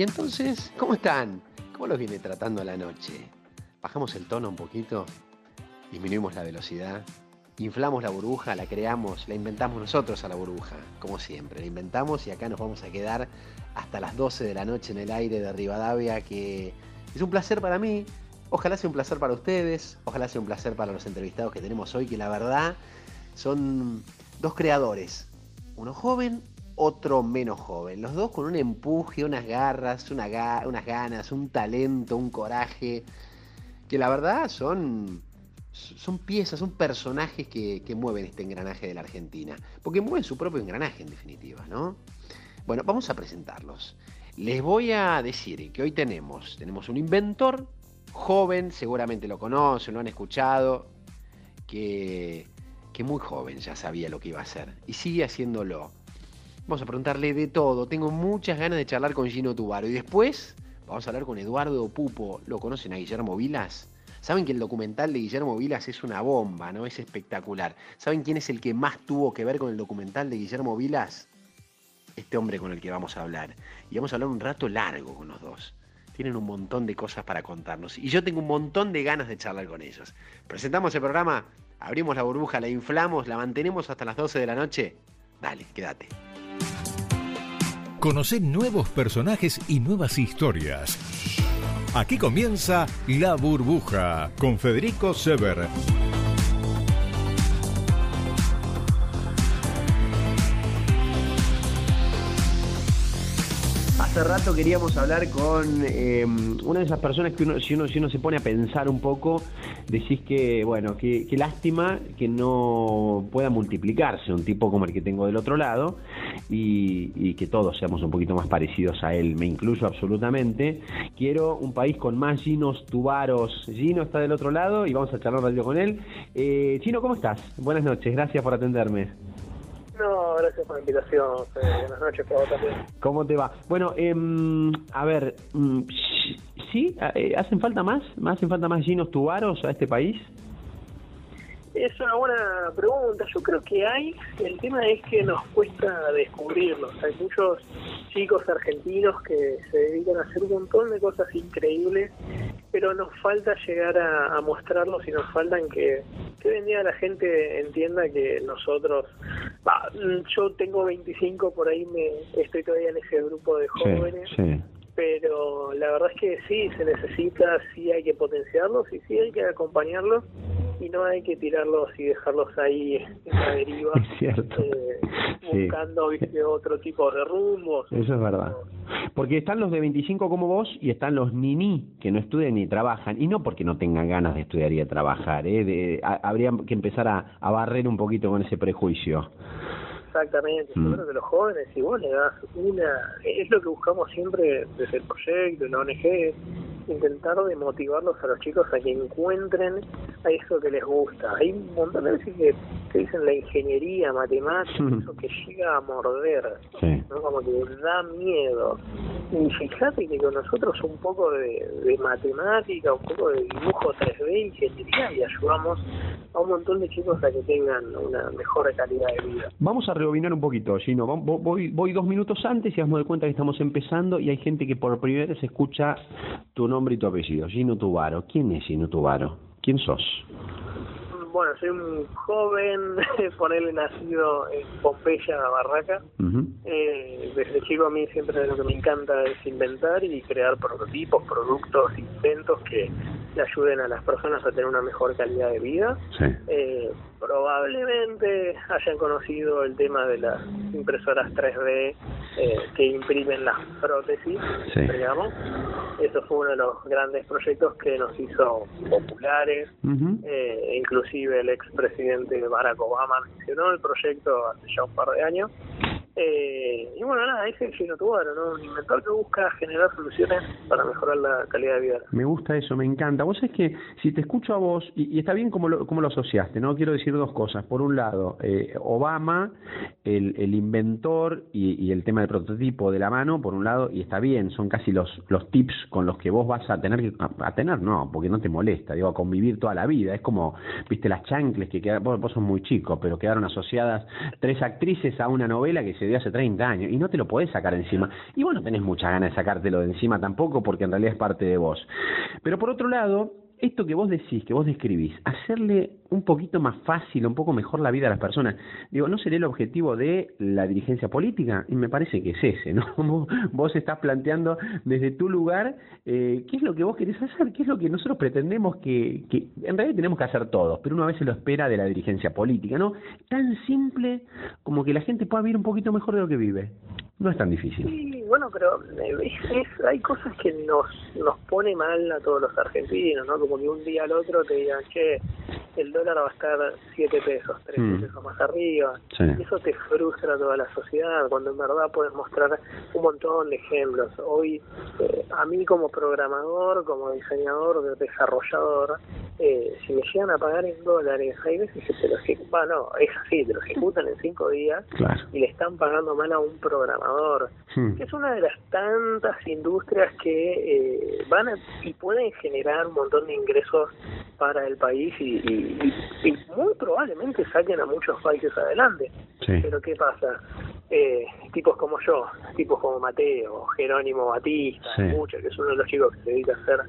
Y entonces, ¿cómo están? ¿Cómo los viene tratando la noche? Bajamos el tono un poquito, disminuimos la velocidad, inflamos la burbuja, la creamos, la inventamos nosotros a la burbuja, como siempre. La inventamos y acá nos vamos a quedar hasta las 12 de la noche en el aire de Rivadavia, que es un placer para mí. Ojalá sea un placer para ustedes, ojalá sea un placer para los entrevistados que tenemos hoy, que la verdad son dos creadores, uno joven, otro menos joven, los dos con un empuje, unas garras, unas ganas, un talento, un coraje, que la verdad son son piezas, son personajes que, mueven este engranaje de la Argentina, porque mueven su propio engranaje en definitiva, ¿no? Bueno, vamos a presentarlos. Les voy a decir que hoy tenemos, tenemos un inventor joven, seguramente lo conocen, lo han escuchado, que, que muy joven ya sabía lo que iba a hacer y sigue haciéndolo. Vamos a preguntarle de todo, tengo muchas ganas de charlar con Gino Tubaro y después vamos a hablar con Eduardo Pupo, ¿lo conocen a Guillermo Vilas? Saben que el documental de Guillermo Vilas es una bomba, ¿no? Es espectacular. ¿Saben quién es el que más tuvo que ver con el documental de Guillermo Vilas? Este hombre con el que vamos a hablar. Y vamos a hablar un rato largo con los dos. Tienen un montón de cosas para contarnos. Y yo tengo un montón de ganas de charlar con ellos. Presentamos el programa, abrimos la burbuja, la inflamos, la mantenemos hasta las 12 de la noche. Dale, quédate. Conocer nuevos personajes y nuevas historias. Aquí comienza La Burbuja con Federico Sever. Hace rato queríamos hablar con em, una de esas personas que uno si, uno, si uno se pone a pensar un poco, decís que, bueno, qué lástima que no pueda multiplicarse un tipo como el que tengo del otro lado y, que todos seamos un poquito más parecidos a él, me incluyo absolutamente. Quiero un país con más Ginos Tubaros. Gino está del otro lado y vamos a charlar radio con él. Eh, Chino, ¿cómo estás? Buenas noches, gracias por atenderme. No, gracias por la invitación. Buenas noches para vos también. ¿Cómo te va? Bueno, eh, a ver, mm, ¿sí? Eh, ¿Hacen falta más? ¿Hacen falta más Ginos Tubaros a este país? Es una buena pregunta, yo creo que hay, el tema es que nos cuesta descubrirlos, hay muchos chicos argentinos que se dedican a hacer un montón de cosas increíbles, pero nos falta llegar a, mostrarlos y nos faltan que, que hoy en día la gente entienda que nosotros, yo tengo 25, por ahí me estoy todavía en ese grupo de jóvenes. Pero la verdad es que sí, se necesita, sí hay que potenciarlos y sí hay que acompañarlos y no hay que tirarlos y dejarlos ahí en la deriva, eh, buscando otro tipo de rumbos. Eso es verdad. Porque están los de 25 como vos y están los nini que no estudian ni trabajan. Y no porque no tengan ganas de estudiar y de trabajar. ¿eh? De, habría que empezar a, a barrer un poquito con ese prejuicio. Exactamente, yo mm. creo que los jóvenes, si vos le das una, es lo que buscamos siempre desde el proyecto, en la ONG, intentar de motivarlos a los chicos a que encuentren a eso que les gusta. Hay un montón de veces que, dicen la ingeniería, matemática, mm. eso que llega a morder, ¿no? como que da miedo. Y fíjate que con nosotros un poco de, de matemática, un poco de dibujo 3D, ingeniería, y ayudamos a un montón de chicos a que tengan una mejor calidad de vida. Vamos a rebobinar un poquito, Gino. Voy, voy dos minutos antes y hazme de cuenta que estamos empezando y hay gente que por primera vez escucha tu nombre y tu apellido. Gino Tubaro. ¿Quién es Gino Tubaro? ¿Quién sos? Bueno, soy un joven, ponerle nacido en Pompeya, Barraca. eh, desde chico a mí siempre lo que me encanta es inventar y crear prototipos, productos, inventos que le ayuden a las personas a tener una mejor calidad de vida. Eh, probablemente hayan conocido el tema de las impresoras 3D eh, que imprimen las prótesis, digamos. Eso fue uno de los grandes proyectos que nos hizo populares, eh, inclusive el expresidente Barack Obama mencionó el proyecto hace ya un par de años. Eh, y bueno, nada, es Gino Tubaro, ¿no? Un inventor que busca generar soluciones para mejorar la calidad de vida. Me gusta eso, me encanta. Vos es que si te escucho a vos, y, está bien como lo, como lo asociaste, ¿no? Quiero decir dos cosas. Por un lado, eh, Obama, el, el inventor y, el tema del prototipo de la mano, por un lado, y está bien, son casi los, los tips con los que vos vas a tener que, a, tener, no, porque no te molesta, digo, a convivir toda la vida. Es como, viste, las chancles que quedaron, vos, vos sos muy chico, pero quedaron asociadas tres actrices a una novela que se hace 30 años y no te lo podés sacar encima. Y vos no tenés mucha ganas de sacártelo de encima tampoco porque en realidad es parte de vos. Pero por otro lado, esto que vos decís, que vos describís, hacerle un poquito más fácil, un poco mejor la vida a las personas, digo, ¿no sería el objetivo de la dirigencia política? Y me parece que es ese, ¿no? Vos estás planteando desde tu lugar eh, qué es lo que vos querés hacer, qué es lo que nosotros pretendemos que, que, en realidad tenemos que hacer todos, pero uno a veces lo espera de la dirigencia política, ¿no? Tan simple como que la gente pueda vivir un poquito mejor de lo que vive. No es tan difícil. Sí, bueno, pero eh, hay cosas que nos nos pone mal a todos los argentinos, ¿no? Como que un día al otro te digan, che, el dólar va a estar 7 pesos, 3 mm. pesos más arriba. Eso te frustra a toda la sociedad, cuando en verdad puedes mostrar un montón de ejemplos. Hoy, eh, a mí como programador, como diseñador, desarrollador, eh, si me llegan a pagar en dólares, hay veces que te lo ejecutan, no, es así, te lo ejecutan en 5 días y le están pagando mal a un programador Hmm. que es una de las tantas industrias que eh, van y pueden generar un montón de ingresos para el país y, muy probablemente saquen a muchos países adelante. Pero ¿qué pasa? Eh, tipos como yo, tipos como Mateo, Jerónimo Batista, muchos, que es uno de los chicos que se dedica a hacer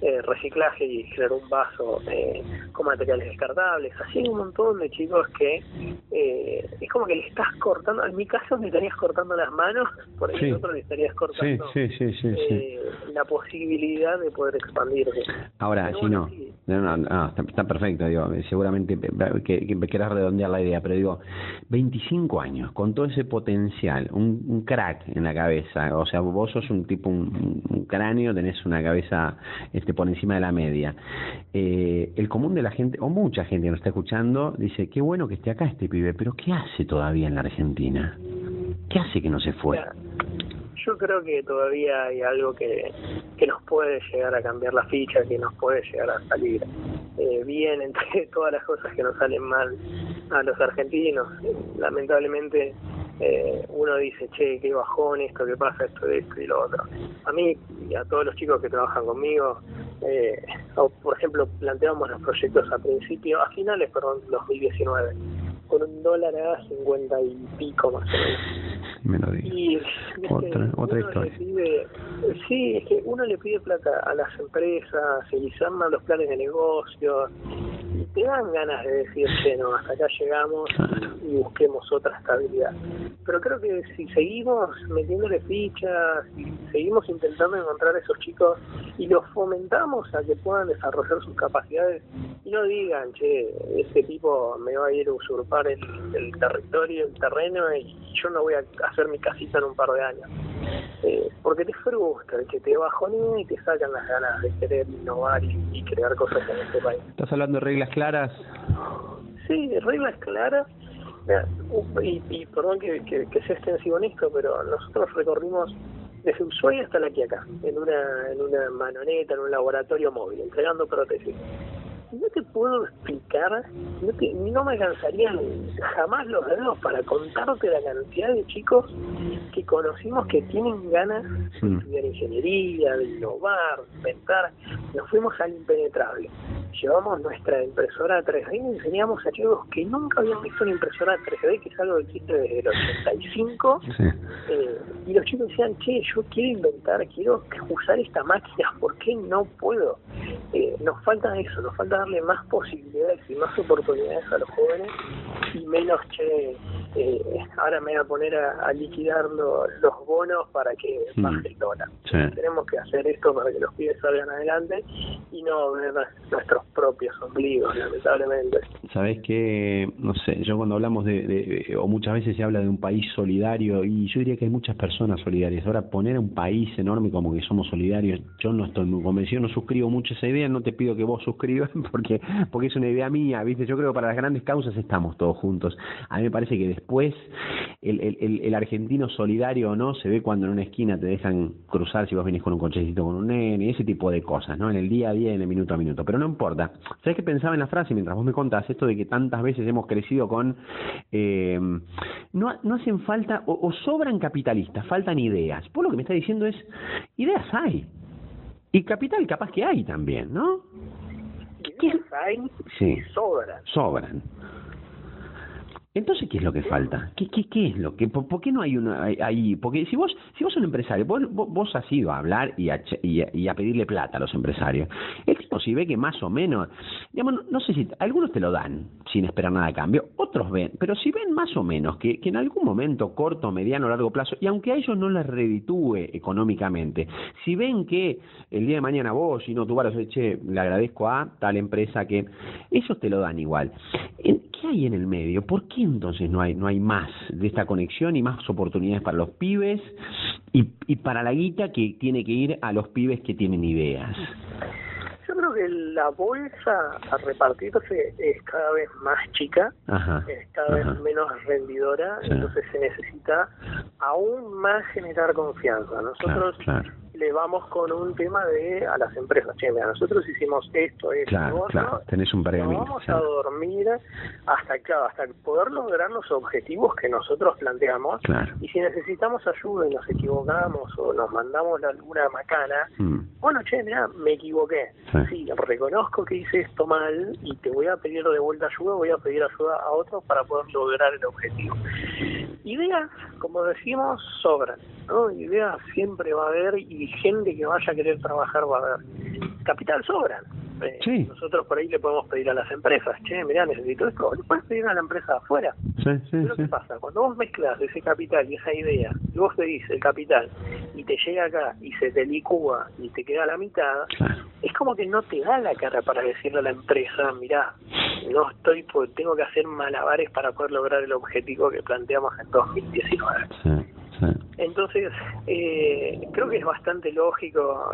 eh, reciclaje y generar un vaso eh, con materiales descartables. Así hay un montón de chicos que eh, es como que le estás cortando, en mi caso me estarías cortando las manos, por el otro le estarías cortando eh, la posibilidad de poder expandirse. Ahora, si no, no, no, está, perfecto, digo, seguramente que, que querás redondear la idea, pero digo, 25 años, con todo ese potencial, un, un crack en la cabeza, o sea, vos sos un tipo, un, cráneo, tenés una cabeza este por encima de la media. Eh, el común de la gente, o mucha gente que nos está escuchando, dice, qué bueno que esté acá este pibe, pero ¿qué hace todavía en la Argentina? ¿Qué hace que no se fue? Yo creo que todavía hay algo que, que nos puede llegar a cambiar la ficha, que nos puede llegar a salir eh, bien entre todas las cosas que nos salen mal a los argentinos. Lamentablemente eh, uno dice, che, qué bajón esto, qué pasa esto, esto y lo otro. A mí y a todos los chicos que trabajan conmigo, eh, por ejemplo, planteamos los proyectos a principio, a finales, perdón, 2019, con un dólar a 50 y pico más o menos. Y, otra, otra historia. sí, es que uno le pide plata a las empresas, se les arman los planes de negocio, y te dan ganas de decir, que no, hasta acá llegamos y busquemos otra estabilidad pero creo que si seguimos metiéndole fichas, y seguimos intentando encontrar a esos chicos y los fomentamos a que puedan desarrollar sus capacidades y no digan, che, este tipo me va a ir a usurpar el, el territorio, el terreno y yo no voy a hacer mi casita en un par de años. Eh, porque te frustra, que te bajonea y te sacan las ganas de querer innovar y, y crear cosas en este país. ¿Estás hablando de reglas claras? Sí, reglas claras y, y perdón que, que, sea extensivo en esto, pero nosotros recorrimos desde Ushuaia hasta la Quiaca, en una, en una manoneta, en un laboratorio móvil, entregando prótesis no te puedo explicar, no, te, no me alcanzarían jamás los dedos para contarte la cantidad de chicos que conocimos que tienen ganas de hmm. estudiar ingeniería, de innovar, de inventar. Nos fuimos al impenetrable. Llevamos nuestra impresora 3D y enseñamos a chicos que nunca habían visto una impresora 3D, que es algo que existe desde el 85. Eh, y los chicos decían, che, yo quiero inventar, quiero usar esta máquina, ¿por qué no puedo? Eh, nos falta eso, nos falta darle más posibilidades y más oportunidades a los jóvenes y menos, che, eh, ahora me voy a poner a, liquidar los bonos para que mm. baje el dólar. Tenemos que hacer esto para que los pibes salgan adelante y no ver nuestros propios ombligos, lamentablemente. Sabes que, no sé, yo cuando hablamos de, o muchas veces se habla de un país solidario, y yo diría que hay muchas personas solidarias. Ahora, poner a un país enorme como que somos solidarios, yo no estoy muy convencido, no suscribo mucho esa idea, no te pido que vos suscribas, porque porque es una idea mía, ¿viste? Yo creo que para las grandes causas estamos todos juntos. A mí me parece que después el, el, el, argentino solidario o no se ve cuando en una esquina te dejan cruzar si vos venís con un cochecito con un nene, ese tipo de cosas, ¿no? En el día a día, en el minuto a minuto. Pero no importa. ¿Sabes qué pensaba en la frase mientras vos me contás esto de que tantas veces hemos crecido con... Eh, no, no hacen falta o, o sobran capitalistas, faltan ideas. Vos lo que me está diciendo es, ideas hay. Y capital capaz que hay también, ¿no? ¿Qué? hay sí. sobran. Sobran. Entonces, ¿qué es lo que falta? ¿Qué, qué, qué es lo que, por, qué no hay una ahí? Porque si vos, si vos sos un empresario, vos, vos, has ido a hablar y a, y, a, pedirle plata a los empresarios. El tipo si ve que más o menos, digamos, no, sé si, algunos te lo dan sin esperar nada a cambio, otros ven, pero si ven más o menos que, que en algún momento, corto, mediano, largo plazo, y aunque a ellos no les reditúe económicamente, si ven que el día de mañana vos, y no tú vas a che, le agradezco a tal empresa que, ellos te lo dan igual. ¿Qué hay en el medio? ¿Por qué entonces no hay, no hay más de esta conexión y más oportunidades para los pibes y, y para la guita que tiene que ir a los pibes que tienen ideas? Yo creo que la bolsa a repartirse es cada vez más chica, es cada vez menos rendidora, entonces se necesita aún más generar confianza. Nosotros le vamos con un tema de a las empresas, che, mira, nosotros hicimos esto, esto, claro, claro. tenés un pergamino. Vamos a dormir hasta, claro, hasta poder lograr los objetivos que nosotros planteamos. Y si necesitamos ayuda y nos equivocamos o nos mandamos la luna macana, mm. bueno, che, mira, me equivoqué. Sí. reconozco que hice esto mal y te voy a pedir de vuelta ayuda, voy a pedir ayuda a otros para poder lograr el objetivo. Ideas, como decimos, sobran, ¿no? Ideas siempre va a haber y gente que vaya a querer trabajar va a haber. Capital sobran. Eh, nosotros por ahí le podemos pedir a las empresas, che, mirá, necesito esto, le puedes pedir a la empresa afuera. Sí, sí, Pero ¿qué pasa? Cuando vos mezclas ese capital y esa idea, y vos pedís el capital y te llega acá y se te licúa y te queda la mitad, es como que no te da la cara para decirle a la empresa, mirá, no estoy, pues tengo que hacer malabares para poder lograr el objetivo que planteamos en 2019. Sí. Entonces, eh, creo que es bastante lógico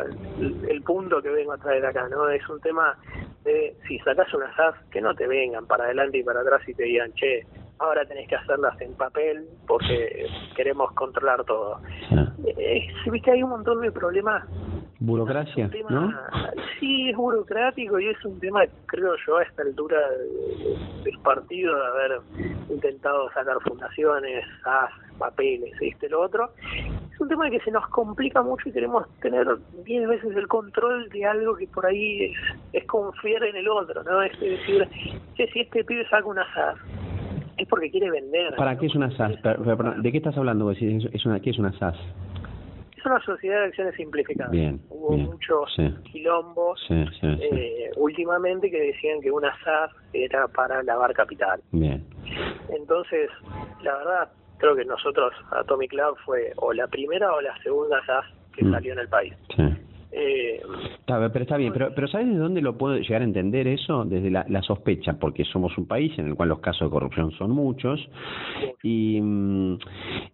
el, punto que vengo a traer acá, ¿no? Es un tema de, si sacas una SAS, que no te vengan para adelante y para atrás y te digan, che, ahora tenés que hacerlas en papel porque queremos controlar todo. Eh, viste, hay un montón de problemas burocracia, ¿no? Sí, es burocrático y es un tema, creo yo, a esta altura del partido de haber intentado sacar fundaciones, SAS, papeles, este, lo otro. Es un tema que se nos complica mucho y queremos tener diez veces el control de algo que por ahí es, es confiar en el otro, ¿no? Es decir, che, si este pibe saca una SAS, es porque quiere vender. ¿Para qué es una SAS? ¿De qué estás hablando? ¿Es una, ¿Qué es una SAS? Una sociedad de acciones simplificadas. Bien, Hubo muchos quilombos eh, últimamente que decían que una SAS era para lavar capital. Bien. Entonces, la verdad, creo que nosotros, Atomic Lab, fue o la primera o la segunda SAS que mm. salió en el país. Eh, pero está bien, pero, pero ¿sabes de dónde lo puedo llegar a entender eso? Desde la, sospecha, porque somos un país en el cual los casos de corrupción son muchos. Y, mm,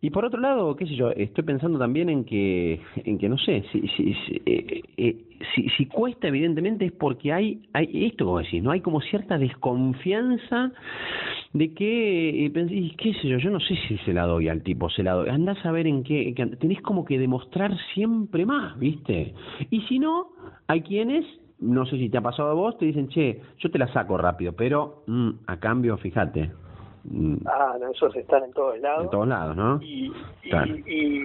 y por otro lado, qué sé yo, estoy pensando también en que, en que no sé, si, si, si eh, eh, si, si cuesta evidentemente es porque hay, hay esto como decís, ¿no? Hay como cierta desconfianza de que, eh, qué sé yo, yo no sé si se la doy al tipo, se la doy, andás a ver en qué, tenés como que demostrar siempre más, ¿viste? Y si no, hay quienes no sé si te ha pasado a vos, te dicen, che, yo te la saco rápido, pero mm, a cambio, fíjate. Ah, no, esos están en todos lados. En todos lados, ¿no? Y, y,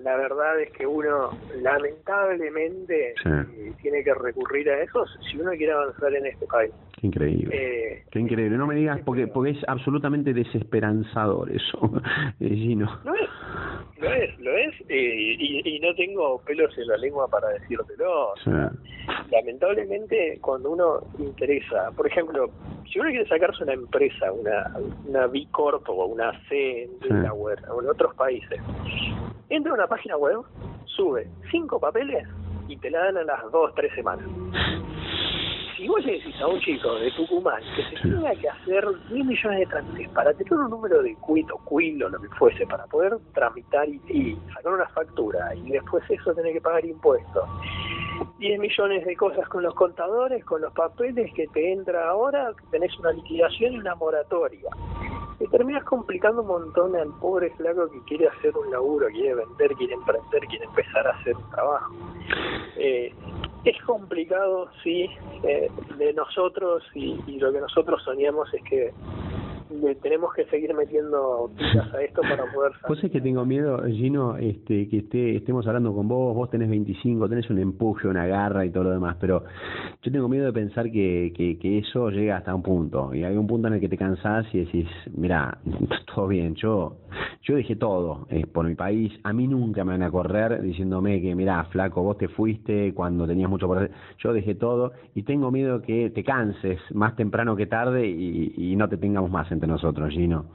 la verdad es que uno, lamentablemente, eh, tiene que recurrir a esos si uno quiere avanzar en este país. Qué increíble. Eh, Qué increíble. No me digas, porque porque es absolutamente desesperanzador eso, Gino. No es, lo es, lo es, eh, y, y, no tengo pelos en la lengua para decírtelo. lamentablemente, cuando uno interesa, por ejemplo, si uno quiere sacarse una empresa, una, una B Corp o una C en Delaware o en otros países, entra a una página web, sube cinco papeles y te la dan a las dos, tres semanas. Si vos le decís a un chico de Tucumán que se tenga que hacer 10 millones de trámites para tener un número de cuito, o lo que fuese, para poder tramitar y, y sacar una factura y después eso tener que pagar impuestos, 10 millones de cosas con los contadores, con los papeles que te entra ahora, tenés una liquidación y una moratoria. Te terminas complicando un montón al pobre flaco que quiere hacer un laburo, quiere vender, quiere emprender, quiere empezar a hacer un trabajo. Eh, es complicado, sí, eh, de nosotros y, y lo que nosotros soñamos es que tenemos que seguir metiendo a esto para poder salir. Es que tengo miedo, Gino, este, que esté, estemos hablando con vos, vos tenés 25, tenés un empuje, una garra y todo lo demás, pero yo tengo miedo de pensar que, que, eso llega hasta un punto, y hay un punto en el que te cansás y decís, mira, todo bien, yo yo dejé todo eh, por mi país, a mí nunca me van a correr diciéndome que, mira, flaco, vos te fuiste cuando tenías mucho por hacer, yo dejé todo y tengo miedo que te canses más temprano que tarde y, y no te tengamos más entre nosotros, Gino.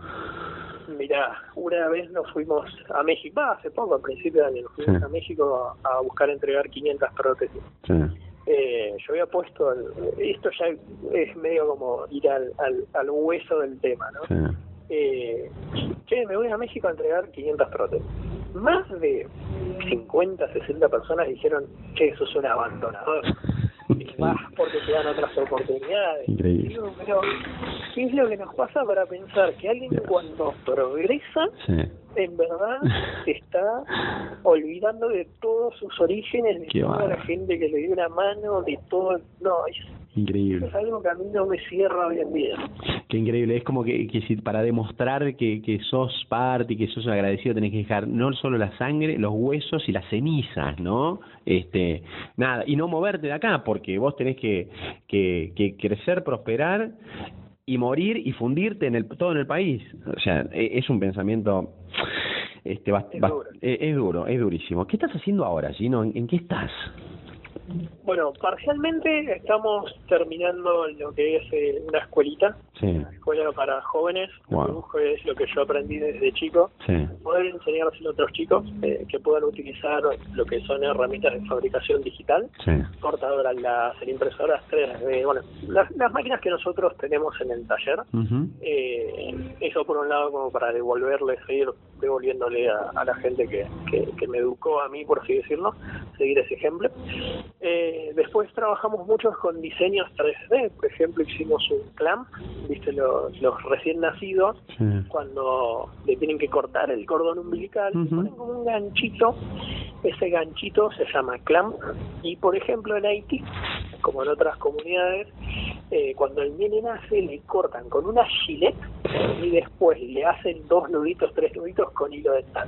Mira, una vez nos fuimos a México, hace poco, a principio de año, nos fuimos a México a, buscar entregar 500 prótesis. Eh, yo había puesto, esto ya es medio como ir al, al, hueso del tema, ¿no? Eh, che, me voy a México a entregar 500 prótesis. Más de 50, 60 personas dijeron, che, eso es un abandonador más porque te dan otras oportunidades. pero, ¿qué es lo que nos pasa para pensar que alguien cuando progresa, en verdad se está olvidando de todos sus orígenes, de toda la gente que le dio una mano, de todo. No, es Increíble. Es algo que a mí no me cierra hoy en día. Qué increíble. Es como que, que si para demostrar que, que sos parte y que sos agradecido tenés que dejar no solo la sangre, los huesos y las cenizas, ¿no? Este, nada, y no moverte de acá porque vos tenés que, que, que crecer, prosperar y morir y fundirte en el todo en el país. O sea, e, es un pensamiento este es, duro. E, es, duro, es durísimo. ¿Qué estás haciendo ahora, Gino? ¿En qué estás? Bueno, parcialmente estamos terminando lo que es eh, una escuelita, una escuela para jóvenes. Lo que es lo que yo aprendí desde chico, poder enseñarse a otros chicos eh, que puedan utilizar lo que son herramientas de fabricación digital, cortadoras láser, impresoras 3D, bueno, las, máquinas que nosotros tenemos en el taller. eh, eso por un lado como para devolverle, seguir devolviéndole a, la gente que, que me educó a mí, por así decirlo, seguir ese ejemplo. Eh, después trabajamos mucho con diseños 3D, por ejemplo hicimos un clamp, viste los, los recién nacidos, cuando le tienen que cortar el cordón umbilical, ponen como un ganchito, ese ganchito se llama clamp, y por ejemplo en Haití, como en otras comunidades, eh, cuando el nene nace le cortan con una gilet y después le hacen dos nuditos, tres nuditos con hilo dental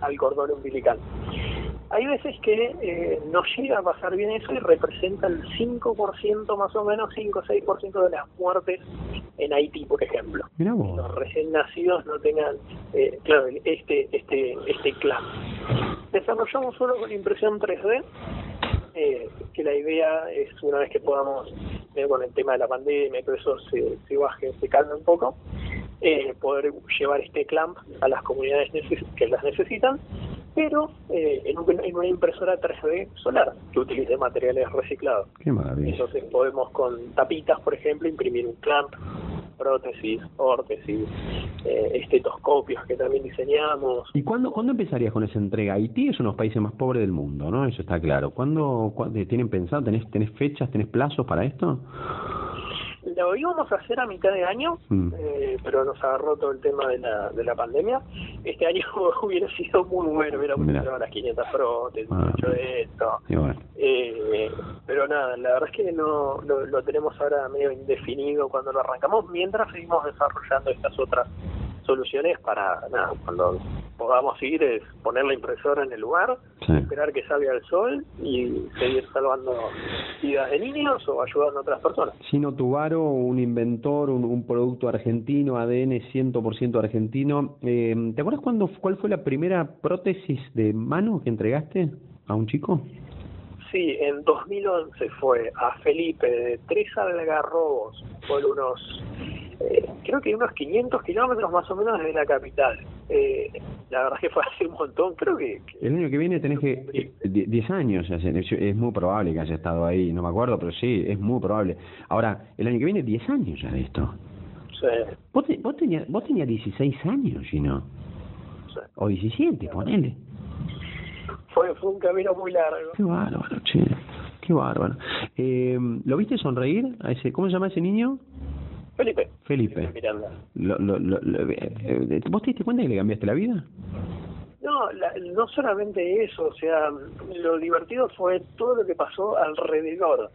al cordón umbilical. Hay veces que eh, no llega a pasar bien eso y representa el 5% más o menos, 5 o 6% de las muertes en Haití, por ejemplo. Los recién nacidos no tengan, eh, claro, este, este, este clan. Desarrollamos solo con impresión 3D, eh, que la idea es una vez que podamos, ver con el tema de la pandemia y todo eso se, se baje, se calme un poco, eh, poder llevar este clamp a las comunidades que las necesitan pero eh, en, una impresora 3D solar que utilice materiales reciclados. Qué maravilla. Entonces podemos con tapitas, por ejemplo, imprimir un clamp, prótesis, órtesis, eh, estetoscopios que también diseñamos. ¿Y cuándo, cuándo empezarías con esa entrega? Haití es uno de los países más pobres del mundo, ¿no? Eso está claro. ¿Cuándo, cuándo tienen pensado, tenés, tenés fechas, tenés plazos para esto? Lo íbamos a hacer a mitad de año, mm. eh, pero nos agarró todo el tema de la, de la pandemia. Este año hubiera sido muy bueno, hubiéramos hecho las 500 prótesis, ah, hecho esto. Eh, pero nada, la verdad es que no lo, lo tenemos ahora medio indefinido cuando lo arrancamos, mientras seguimos desarrollando estas otras soluciones para, nada, cuando podamos ir es poner la impresora en el lugar, esperar que salga el sol y seguir salvando vidas de niños o ayudando a otras personas. Sino Tubaro, un inventor, un, producto argentino, ADN 100% argentino. Eh, ¿Te acuerdas cuándo, cuál fue la primera prótesis de mano que entregaste a un chico? Sí, en 2011 fue a Felipe de Tres Algarrobos por unos eh, creo que unos 500 kilómetros más o menos desde la capital. Eh, la verdad que fue hace un montón, creo que... el año que viene tenés que... 10 años, es muy probable que haya estado ahí, no me acuerdo, pero sí, es muy probable. Ahora, el año que viene 10 años ya de esto. Sí. ¿Vos, vos, tenías, vos tenías 16 años, si no? Sí. O 17, ponele. Fue, fue un camino muy largo. Qué bárbaro, che. Qué bárbaro. Eh, ¿Lo viste sonreír a ese... ¿Cómo se llama ese niño? Felipe. Felipe. Miranda. Lo, lo, lo, eh, ¿Vos te diste cuenta que le cambiaste la vida? No, no solamente eso, o sea, lo divertido fue todo lo que pasó alrededor.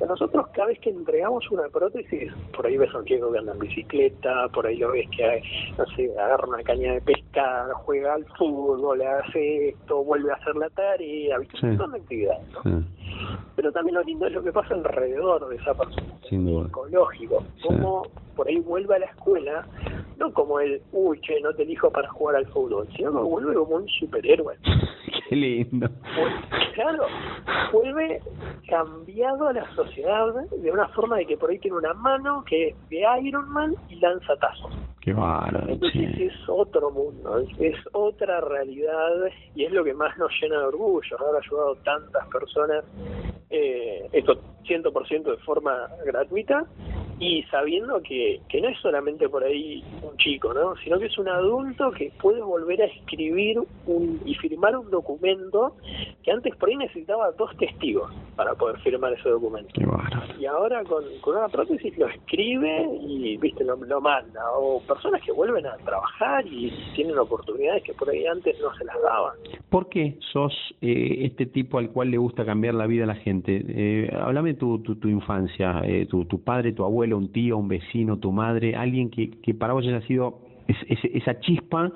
nosotros cada vez que entregamos una prótesis, por ahí ves a un chico que anda en bicicleta, por ahí lo ves que, no sé, agarra una caña de pescar, juega al fútbol, hace esto, vuelve a hacer la tarea, ¿viste? montón de actividades, ¿no? Pero también lo lindo es lo que pasa alrededor de esa persona, Sin duda. psicológico, cómo por ahí vuelve a la escuela, no como el, uy, che, no te elijo para jugar al fútbol, sino que vuelve como un superhéroe. Qué lindo. claro, vuelve cambiado a la sociedad de una forma de que por ahí tiene una mano que es de Iron Man y lanza tazos. Qué bárbaro. Entonces es otro mundo, es, otra realidad y es lo que más nos llena de orgullo, haber ayudado a tantas personas, eh, esto 100% de forma gratuita y sabiendo que, que no es solamente por ahí un chico, ¿no? sino que es un adulto que puede volver a escribir un, y firmar un documento que antes por ahí necesitaba dos testigos para poder firmar ese documento. y ahora con, con una prótesis lo escribe y viste lo, lo manda. O personas que vuelven a trabajar y tienen oportunidades que por ahí antes no se las daban. ¿Por qué sos eh, este tipo al cual le gusta cambiar la vida a la gente? Eh, háblame tu, tu, tu infancia, eh, tu, tu padre, tu abuelo un tío, un vecino, tu madre, alguien que, que para vos haya sido esa chispa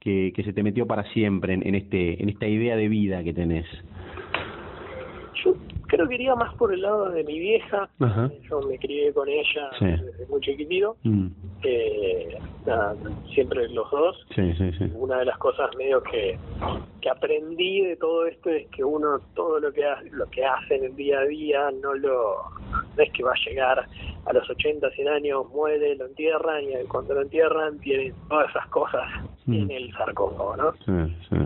que, que se te metió para siempre en, en, este en esta idea de vida que tenés? Yo creo que iría más por el lado de mi vieja. Yo me crié con ella desde muy chiquitito. Mm. Eh, siempre los dos. Una de las cosas medio que, que aprendí de todo esto es que uno todo lo que hace, lo que hace en el día a día no lo no es que va a llegar a los 80, 100 años, muere, lo entierran y cuando lo entierran tiene todas esas cosas mm. en el sarcófago, ¿no?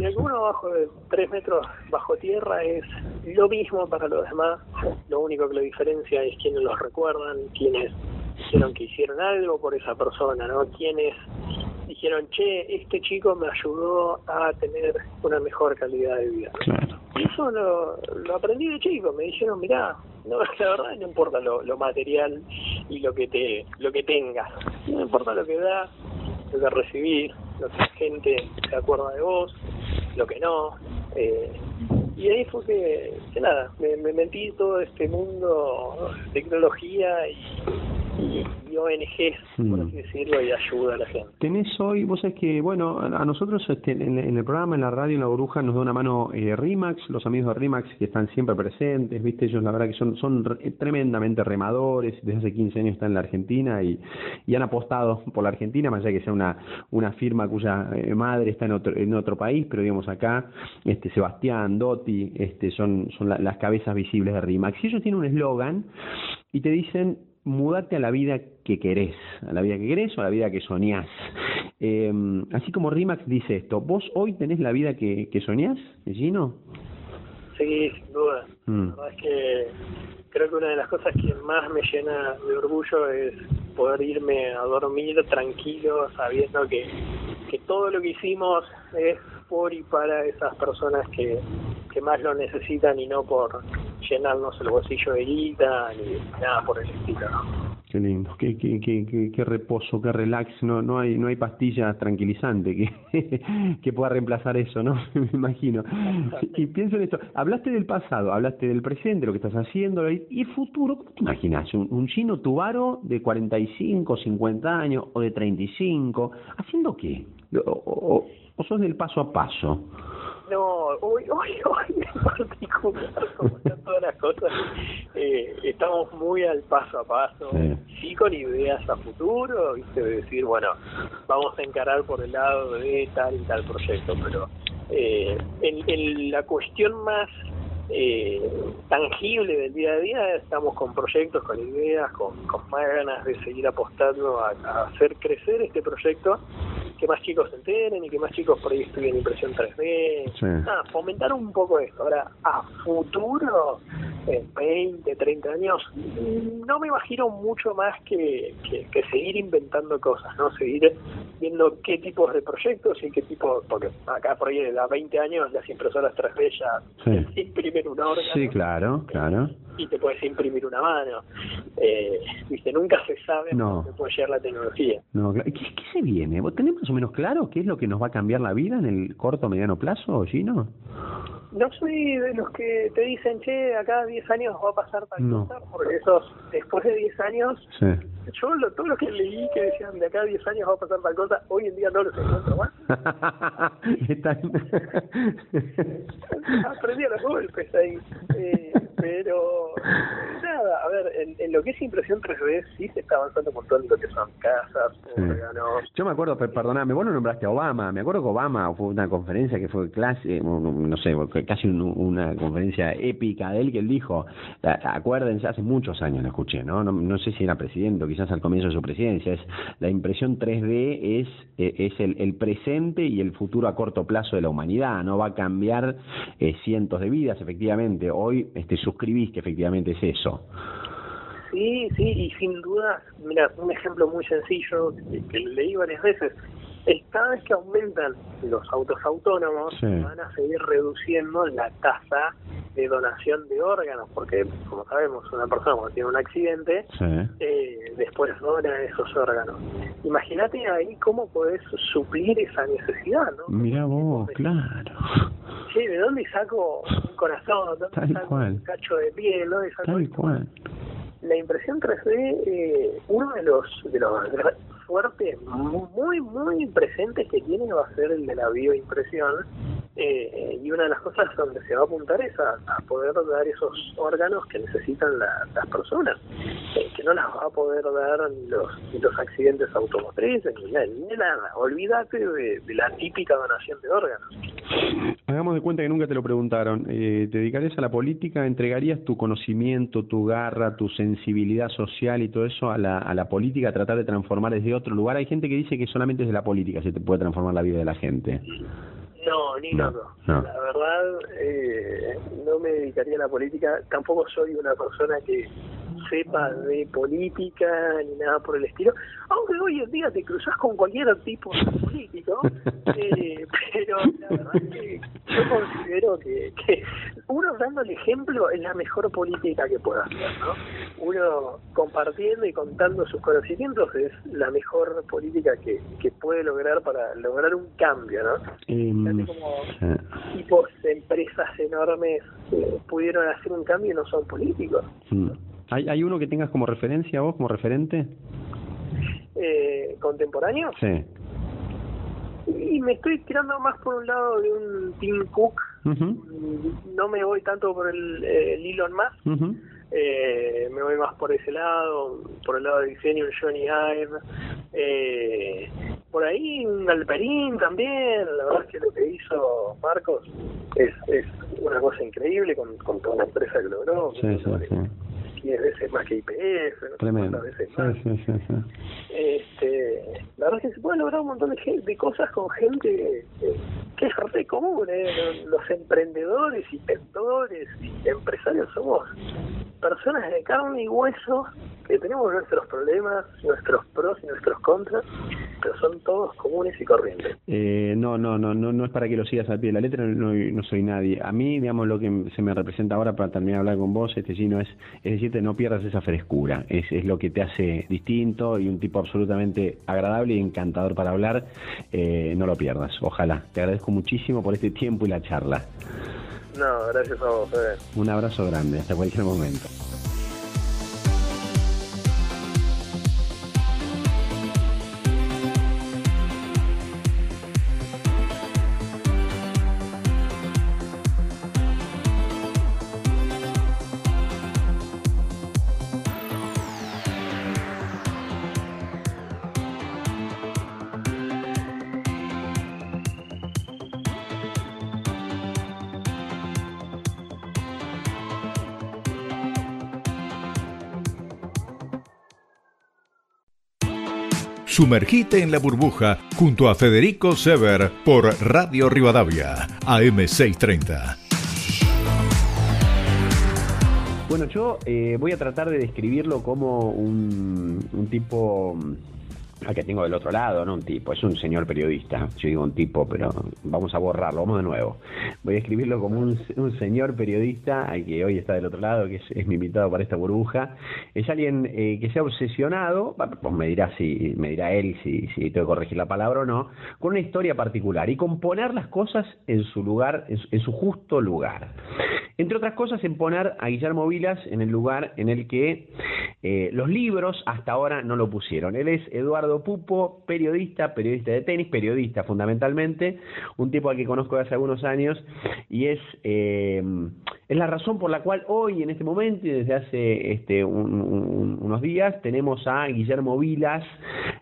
y el uno bajo de 3 metros bajo tierra es lo mismo para los demás, lo único que lo diferencia es quienes los recuerdan, quienes dijeron que hicieron algo por esa persona, ¿no? Quienes dijeron, che, este chico me ayudó a tener una mejor calidad de vida. Claro. Y eso lo, lo aprendí de chico, me dijeron, mirá, no, la verdad no importa lo, lo material y lo que te lo que tengas, no importa lo que da, lo que recibir, lo que la gente se acuerda de vos, lo que no. Eh, y ahí fue que, que nada, me, me metí todo este mundo tecnología y y, ONGs, por mm. así decirlo, y ayuda a la gente. Tenés hoy, vos sabés que, bueno, a nosotros este, en, el programa, en la radio, en la burbuja, nos da una mano eh, RIMAX, los amigos de RIMAX que están siempre presentes, viste, ellos la verdad que son, son tremendamente remadores, desde hace 15 años están en la Argentina y, y han apostado por la Argentina, más allá de que sea una, una firma cuya eh, madre está en otro, en otro país, pero digamos acá, este Sebastián, Dotti, este, son, son las cabezas visibles de RIMAX. Y ellos tienen un eslogan y te dicen mudate a la vida que querés, a la vida que querés o a la vida que soñás. Eh, así como Rimax dice esto, ¿vos hoy tenés la vida que, que soñás, Gino? Sí, sin duda. Mm. La verdad es que creo que una de las cosas que más me llena de orgullo es poder irme a dormir tranquilo sabiendo que, que todo lo que hicimos es por y para esas personas que, que más lo necesitan y no por llenarnos el bolsillo de guita ni nada por el estilo. Qué lindo, qué, qué, qué, qué, reposo, qué relax, no no hay no hay pastilla tranquilizante que, que pueda reemplazar eso, ¿no? Me imagino. Y pienso en esto, hablaste del pasado, hablaste del presente, lo que estás haciendo, y el futuro, ¿cómo te imaginas? Un, un chino tubaro de 45, 50 años o de 35, ¿haciendo qué? o, o sos del paso a paso? No, hoy, hoy, hoy en particular, como todas las cosas, eh, estamos muy al paso a paso, sí. con ideas a futuro, ¿viste? de decir, bueno, vamos a encarar por el lado de tal y tal proyecto, pero eh, en, en la cuestión más eh, tangible del día a día, estamos con proyectos, con ideas, con, con más ganas de seguir apostando a, a hacer crecer este proyecto que más chicos se enteren y que más chicos por ahí estudien impresión 3D. Ah, fomentar un poco esto. Ahora, a futuro, 20, 30 años, no me imagino mucho más que, que, seguir inventando cosas, ¿no? Seguir viendo qué tipos de proyectos y qué tipo, porque acá por ahí a 20 años las impresoras 3D ya imprimen un órgano. Sí, claro, claro. Y te puedes imprimir una mano. Eh, viste, nunca se sabe no. dónde puede llegar la tecnología. No, ¿Qué, ¿Qué, se viene? ¿Vos tenés más o menos claro qué es lo que nos va a cambiar la vida en el corto o mediano plazo, Gino? No soy de los que te dicen, che, acá 10 años va a pasar tal cosa, porque esos, después de 10 años, sí. yo lo, todo lo que leí que decían de acá 10 años va a pasar tal cosa, hoy en día no los encuentro más. Aprendí a los golpes ahí. Eh, pero nada, a ver, en, lo que es impresión 3D sí se está avanzando un montón lo que son casas, órganos. Yo me acuerdo, perdóname, vos no nombraste a Obama, me acuerdo que Obama fue una conferencia que fue clase, no sé, casi una conferencia épica de él que él dijo, acuérdense, hace muchos años lo escuché, ¿no? ¿no? sé si era presidente o quizás al comienzo de su presidencia, es la impresión 3D es, e, es el, el presente y el futuro a corto plazo de la humanidad, no va a cambiar eh, cientos de vidas, efectivamente. Hoy este, suscribís que efectivamente es eso. Sí, sí, y sin duda, mira, un ejemplo muy sencillo que leí varias veces, es cada vez que aumentan los autos autónomos, van a seguir reduciendo la tasa de donación de órganos, porque como sabemos, una persona cuando tiene un accidente, eh, después dona esos órganos. Imagínate ahí cómo podés suplir esa necesidad, ¿no? Mira vos, claro. Sí, ¿de dónde saco un corazón? ¿Dónde saco un cacho de piel? ¿Dónde saco Tal cual. La impresión 3D, eh, uno de los, de los fuerte, muy, muy presente que tiene va a ser el de la bioimpresión. Eh, y una de las cosas donde se va a apuntar es a, poder dar esos órganos que necesitan las personas, eh, que no las va a poder dar los, los accidentes automotrices ni nada. Olvídate de, la típica donación de órganos. Hagamos de cuenta que nunca te lo preguntaron. Eh, ¿Te dedicarías a la política? ¿Entregarías tu conocimiento, tu garra, tu sensibilidad social y todo eso a la, a la política, a tratar de transformar desde otro lugar. Hay gente que dice que solamente desde la política se te puede transformar la vida de la gente. No, ni no, La verdad, eh, no me dedicaría a la política. Tampoco soy una persona que sepa de política ni nada por el estilo. Aunque hoy en día te cruzas con cualquier tipo de político, eh, pero la verdad es que yo considero que, que uno dando el ejemplo es la mejor política que pueda hacer, ¿no? Uno compartiendo y contando sus conocimientos es la mejor política que, que puede lograr para lograr un cambio, ¿no? Um, como tipos de empresas enormes eh, pudieron hacer un cambio y no son políticos. Mm. ¿Hay, ¿Hay uno que tengas como referencia vos, como referente? Eh, ¿Contemporáneo? Sí. Y me estoy tirando más por un lado de un Tim Cook. No me voy tanto por el, Elon Musk. eh, me voy más por ese lado, por el lado de diseño, Johnny Ive. Eh, por ahí un Alperín también. La verdad es que lo que hizo Marcos es, es una cosa increíble con, con toda la empresa que logró. Sí, sí, sí. 10 veces más que IPF, no Tremendo. veces más. Sí, sí, sí, Este, la verdad es que se puede lograr un montón de, gente, de cosas con gente que es re común. ¿eh? Los emprendedores y y empresarios somos personas de carne y hueso que tenemos nuestros problemas, nuestros pros y nuestros contras, pero son todos comunes y corrientes. Eh, no, no, no, no, no es para que lo sigas al pie de la letra, no, no soy nadie. A mí, digamos, lo que se me representa ahora para terminar de hablar con vos, este Gino, es, es no pierdas esa frescura, es, es lo que te hace distinto y un tipo absolutamente agradable y encantador para hablar, eh, no lo pierdas, ojalá. Te agradezco muchísimo por este tiempo y la charla. No, gracias a vos, Un abrazo grande, hasta cualquier momento. Sumergite en la burbuja junto a Federico Sever por Radio Rivadavia, AM630. Bueno, yo eh, voy a tratar de describirlo como un, un tipo al que tengo del otro lado, no un tipo, es un señor periodista. Yo digo un tipo, pero vamos a borrarlo, vamos de nuevo. Voy a escribirlo como un, señor periodista, al que hoy está del otro lado, que es, mi invitado para esta burbuja. Es alguien eh, que se ha obsesionado, pues me dirá si me dirá él si, si tengo que corregir la palabra o no, con una historia particular y con poner las cosas en su lugar, en su justo lugar. Entre otras cosas, en poner a Guillermo Vilas en el lugar en el que eh, los libros hasta ahora no lo pusieron. Él es Eduardo Pupo, periodista, periodista de tenis, periodista fundamentalmente, un tipo al que conozco de hace algunos años y es, eh, es la razón por la cual hoy, en este momento y desde hace este, unos días, tenemos a Guillermo Vilas,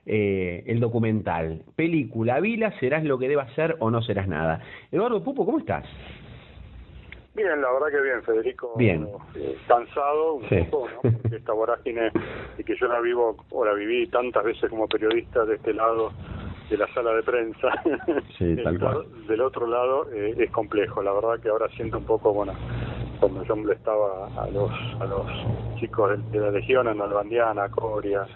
eh, el documental. Película, Vilas, serás lo que debas ser o no serás nada. Eduardo Pupo, ¿cómo estás? Bien, la verdad que bien, Federico. Bien. Eh, cansado un poco, ¿no? Porque esta vorágine y que yo la vivo o la viví tantas veces como periodista de este lado de la sala de prensa. Sí, tal cual. Del otro lado eh, es complejo. La verdad que ahora siento un poco, bueno, cuando yo molestaba a los a los chicos de, la Legión, en Albandiana, a Coria,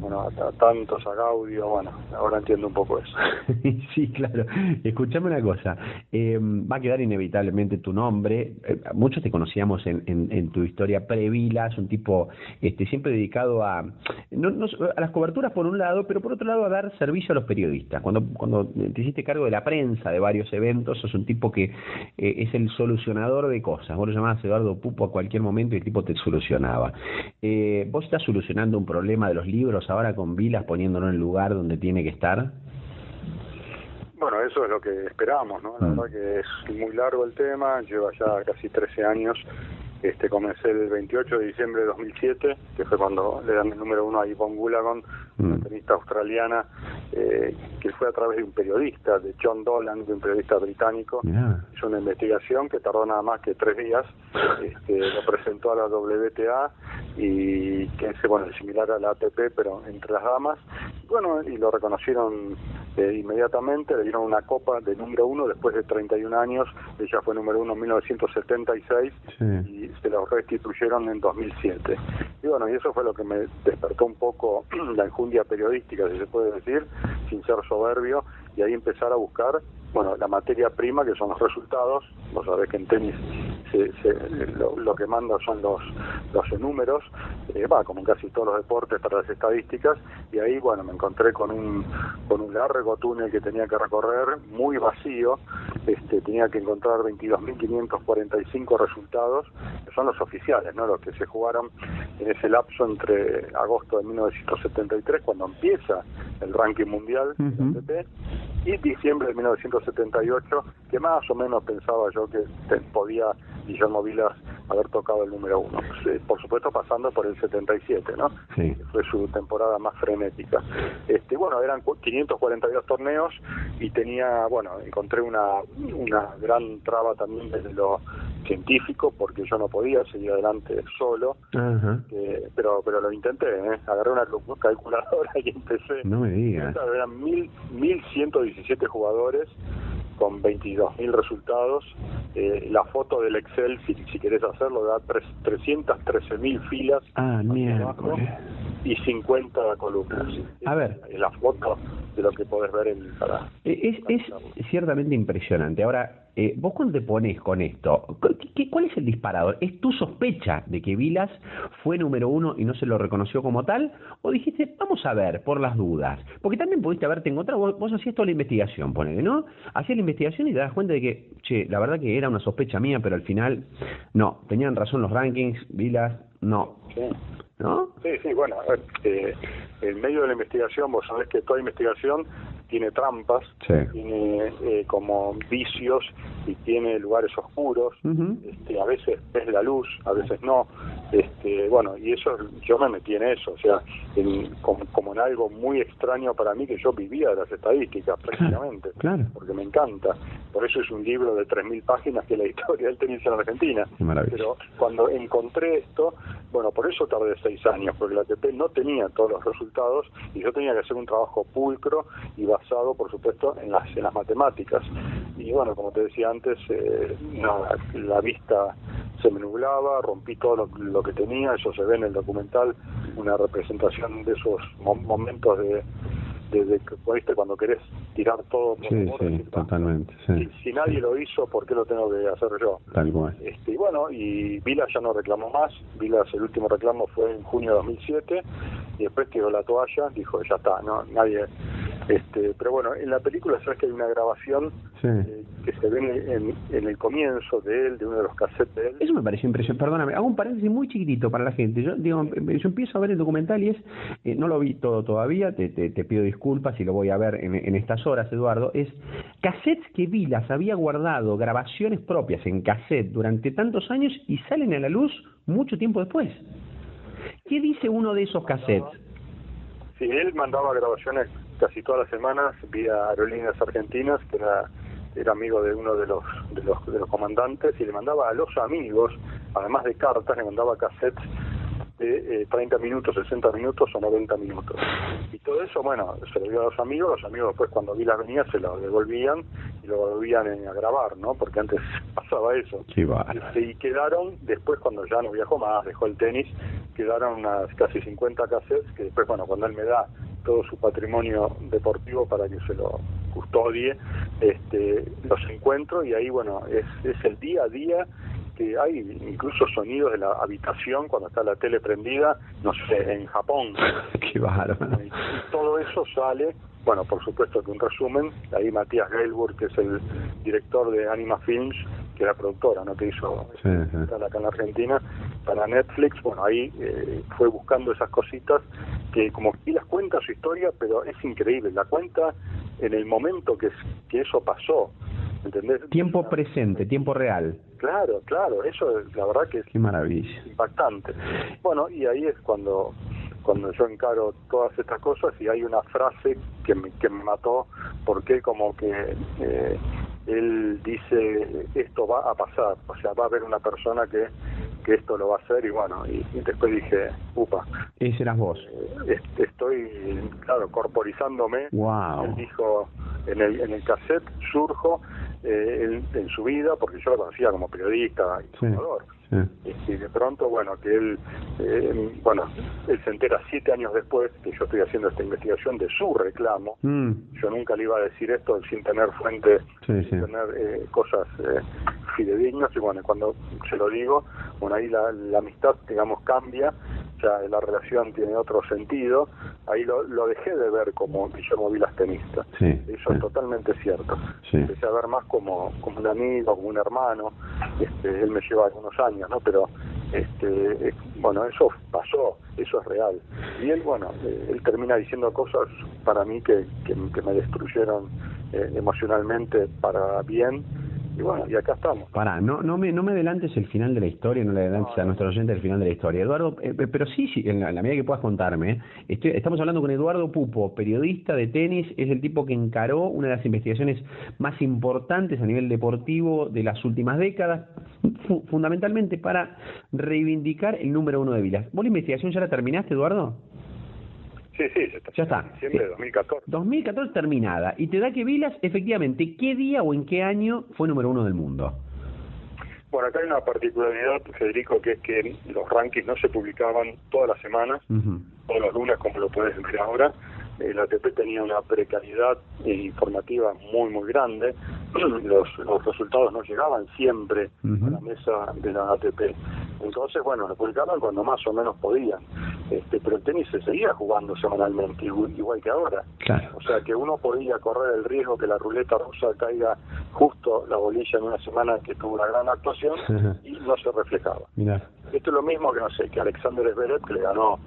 bueno, a, tantos, a Gaudio, bueno, ahora entiendo un poco eso. sí, claro. Escuchame una cosa, eh, va a quedar inevitablemente tu nombre, eh, muchos te conocíamos en, en, tu historia previlas, un tipo este siempre dedicado a, no, no, a las coberturas por un lado, pero por otro lado a dar servicio a los periodistas. Cuando, cuando te hiciste cargo de la prensa de varios eventos, sos un tipo que eh, es el solucionador de cosas, vos lo llamabas Eduardo Pupo a cualquier momento y el tipo te solucionaba. Eh, ¿Vos estás solucionando un problema de los libros ahora con Vilas poniéndolo en el lugar donde tiene que estar? Bueno, eso es lo que esperamos, ¿no? La mm. verdad que es muy largo el tema, lleva ya casi 13 años este, comencé el 28 de diciembre de 2007, que fue cuando le dan el número uno a Yvonne Gulagon, una mm. tenista australiana, eh, que fue a través de un periodista, de John Dolan, de un periodista británico. Hizo una investigación que tardó nada más que tres días. Este, lo presentó a la WTA y que es bueno, similar a la ATP, pero entre las damas. Bueno, y lo reconocieron eh, inmediatamente, le dieron una copa de número uno después de 31 años. Ella fue número uno en 1976 y se lo restituyeron en 2007. Y bueno, y eso fue lo que me despertó un poco la enjundia periodística, si se puede decir, sin ser soberbio, y ahí empezar a buscar, bueno, la materia prima, que son los resultados. Vos sabés que en tenis lo, que manda son los, los números, eh, va, como en casi todos los deportes, para las estadísticas, y ahí, bueno, me encontré con un, con un largo túnel que tenía que recorrer, muy vacío, este, tenía que encontrar 22.545 resultados, que son los oficiales, ¿no? los que se jugaron en ese lapso entre agosto de 1973, cuando empieza el ranking mundial de y diciembre de 1978, que más o menos pensaba yo que podía Guillermo Vilas haber tocado el número uno. Por supuesto pasando por el 77, ¿no? Sí. Fue su temporada más frenética. Este, bueno, eran 542 torneos y tenía, bueno, encontré una, una gran traba también desde lo científico porque yo no podía seguir adelante solo, eh, pero pero lo intenté, ¿eh? agarré una calculadora y empecé. No me digas. Eran mil, 1117 jugadores con 22.000 resultados. Eh, la foto del Excel, si, si querés hacerlo, da 313.000 filas. Ah, y 50 columnas. A ver. La foto de lo que podés ver en para. Eh, es, es ciertamente impresionante. Ahora, eh, vos cuando te pones con esto, ¿qué, cuál es el disparador? ¿Es tu sospecha de que Vilas fue número uno y no se lo reconoció como tal? ¿O dijiste, vamos a ver, por las dudas? Porque también pudiste haberte encontrado, vos, vos hacías toda la investigación, ponele, ¿no? Hacías la investigación y te das cuenta de que, che, la verdad que era una sospecha mía, pero al final, no, tenían razón los rankings, Vilas, no. ¿No? Sí, sí, bueno, eh, en medio de la investigación, vos sabés que toda investigación tiene trampas, tiene eh, como vicios y tiene lugares oscuros, este, a veces ves la luz, a veces no, este, bueno, y eso yo me metí en eso, o sea, en, como, en algo muy extraño para mí que yo vivía de las estadísticas prácticamente, porque me encanta, por eso es un libro de 3.000 páginas que es la historia del tenis en Argentina, pero cuando encontré esto, bueno, por eso tardé seis años, porque la ATP no tenía todos los resultados y yo tenía que hacer un trabajo pulcro y basado, por supuesto, en las, en las matemáticas. Y bueno, como te decía antes, eh, la vista se me nublaba, rompí todo lo, que tenía, eso se ve en el documental, una representación de esos momentos de, que fuiste cuando querés tirar todo por sí, sí, totalmente Si, nadie lo hizo ¿por qué lo tengo que hacer yo? tal cual. Este, y bueno y Vilas ya no reclamó más. Vilas el último reclamo fue en junio de 2007 y después tiró la toalla dijo ya está no nadie este, pero bueno, en la película sabes que hay una grabación eh, que se ve en, el comienzo de él, de uno de los cassettes de él. Eso me pareció impresionante. Perdóname, hago un paréntesis muy chiquitito para la gente. Yo digo, yo empiezo a ver el documental y es, eh, no lo vi todo todavía, te, te, pido disculpas y lo voy a ver en, en estas horas, Eduardo. Es cassettes que Vilas había guardado, grabaciones propias en cassette durante tantos años y salen a la luz mucho tiempo después. ¿Qué dice uno de esos cassettes? Sí, él mandaba grabaciones casi todas las semanas vía Aerolíneas Argentinas, que era, era amigo de uno de los, de los, de los comandantes, y le mandaba a los amigos, además de cartas, le mandaba cassettes de 30 eh, minutos, 60 minutos o 90 minutos. Y todo eso, bueno, se lo dio a los amigos, los amigos después cuando Vila venía se lo devolvían y lo volvían a grabar, ¿no? Porque antes pasaba eso. y, quedaron, después cuando ya no viajó más, dejó el tenis, quedaron unas casi 50 cassettes que después, bueno, cuando él me da todo su patrimonio deportivo para que se lo custodie, este, los encuentro y ahí, bueno, es, es el día a día que hay incluso sonidos de la habitación cuando está la tele prendida, no sé, en Japón. Qué bárbaro. Y todo eso sale bueno, por supuesto que un resumen, ahí Matías Gailburg, que es el director de Anima Films, que era productora, ¿no? que hizo sí, acá en Argentina, para Netflix, bueno, ahí eh, fue buscando esas cositas que como que las cuenta su historia, pero es increíble, la cuenta en el momento que, que eso pasó, ¿entendés? Tiempo presente, tiempo real. Claro, claro, eso la verdad que es Qué maravilla. impactante. Bueno, y ahí es cuando cuando yo encaro todas estas cosas y hay una frase que me, que me mató porque como que eh, él dice esto va a pasar, o sea, va a haber una persona que, que esto lo va a hacer y bueno, y, después dije, upa. Ese eras vos. Eh, estoy, claro, corporizándome. Wow. Él dijo, en el, en el cassette surjo eh, en, su vida, porque yo lo conocía como periodista y jugador. Y, de pronto, bueno, que él, eh, bueno, él se entera siete años después que yo estoy haciendo esta investigación de su reclamo. Mm. Yo nunca le iba a decir esto sin tener fuente, sin tener eh, cosas eh, fidedignas. Y bueno, cuando se lo digo, bueno, ahí la, la amistad, digamos, cambia ya la relación tiene otro sentido, ahí lo, lo dejé de ver como Guillermo Vilas tenista. Eso es totalmente cierto. Empecé a ver más como, como un amigo, como un hermano. Este, él me lleva algunos años, ¿no? Pero este, bueno, eso pasó, eso es real. Y él, bueno, eh, él termina diciendo cosas para mí que, que, me destruyeron eh, emocionalmente para bien y bueno, y acá estamos. Pará, no, no, me, no me adelantes el final de la historia, no le adelantes a nuestro oyente el final de la historia. Eduardo, eh, eh, pero sí, sí, en la, medida que puedas contarme, estoy, estamos hablando con Eduardo Pupo, periodista de tenis, es el tipo que encaró una de las investigaciones más importantes a nivel deportivo de las últimas décadas, fundamentalmente para reivindicar el número uno de Vilas. ¿Vos la investigación ya la terminaste, Eduardo? Sí, sí, ya está. Diciembre de 2014. 2014 terminada. Y te da que Vilas, efectivamente, ¿qué día o en qué año fue número uno del mundo? Bueno, acá hay una particularidad, Federico, que es que los rankings no se publicaban todas las semanas, todos los lunes, como lo puedes ver ahora. El ATP tenía una precariedad informativa muy, muy grande. Los, los resultados no llegaban siempre a la mesa de la ATP. Entonces, bueno, lo publicaban cuando más o menos podían. Este, pero el tenis se seguía jugando semanalmente, igual que ahora. O sea que uno podía correr el riesgo que la ruleta rusa caiga justo la bolilla en una semana que tuvo una gran actuación y no se reflejaba. Esto es lo mismo que, no sé, que Alexander Zverev, que le ganó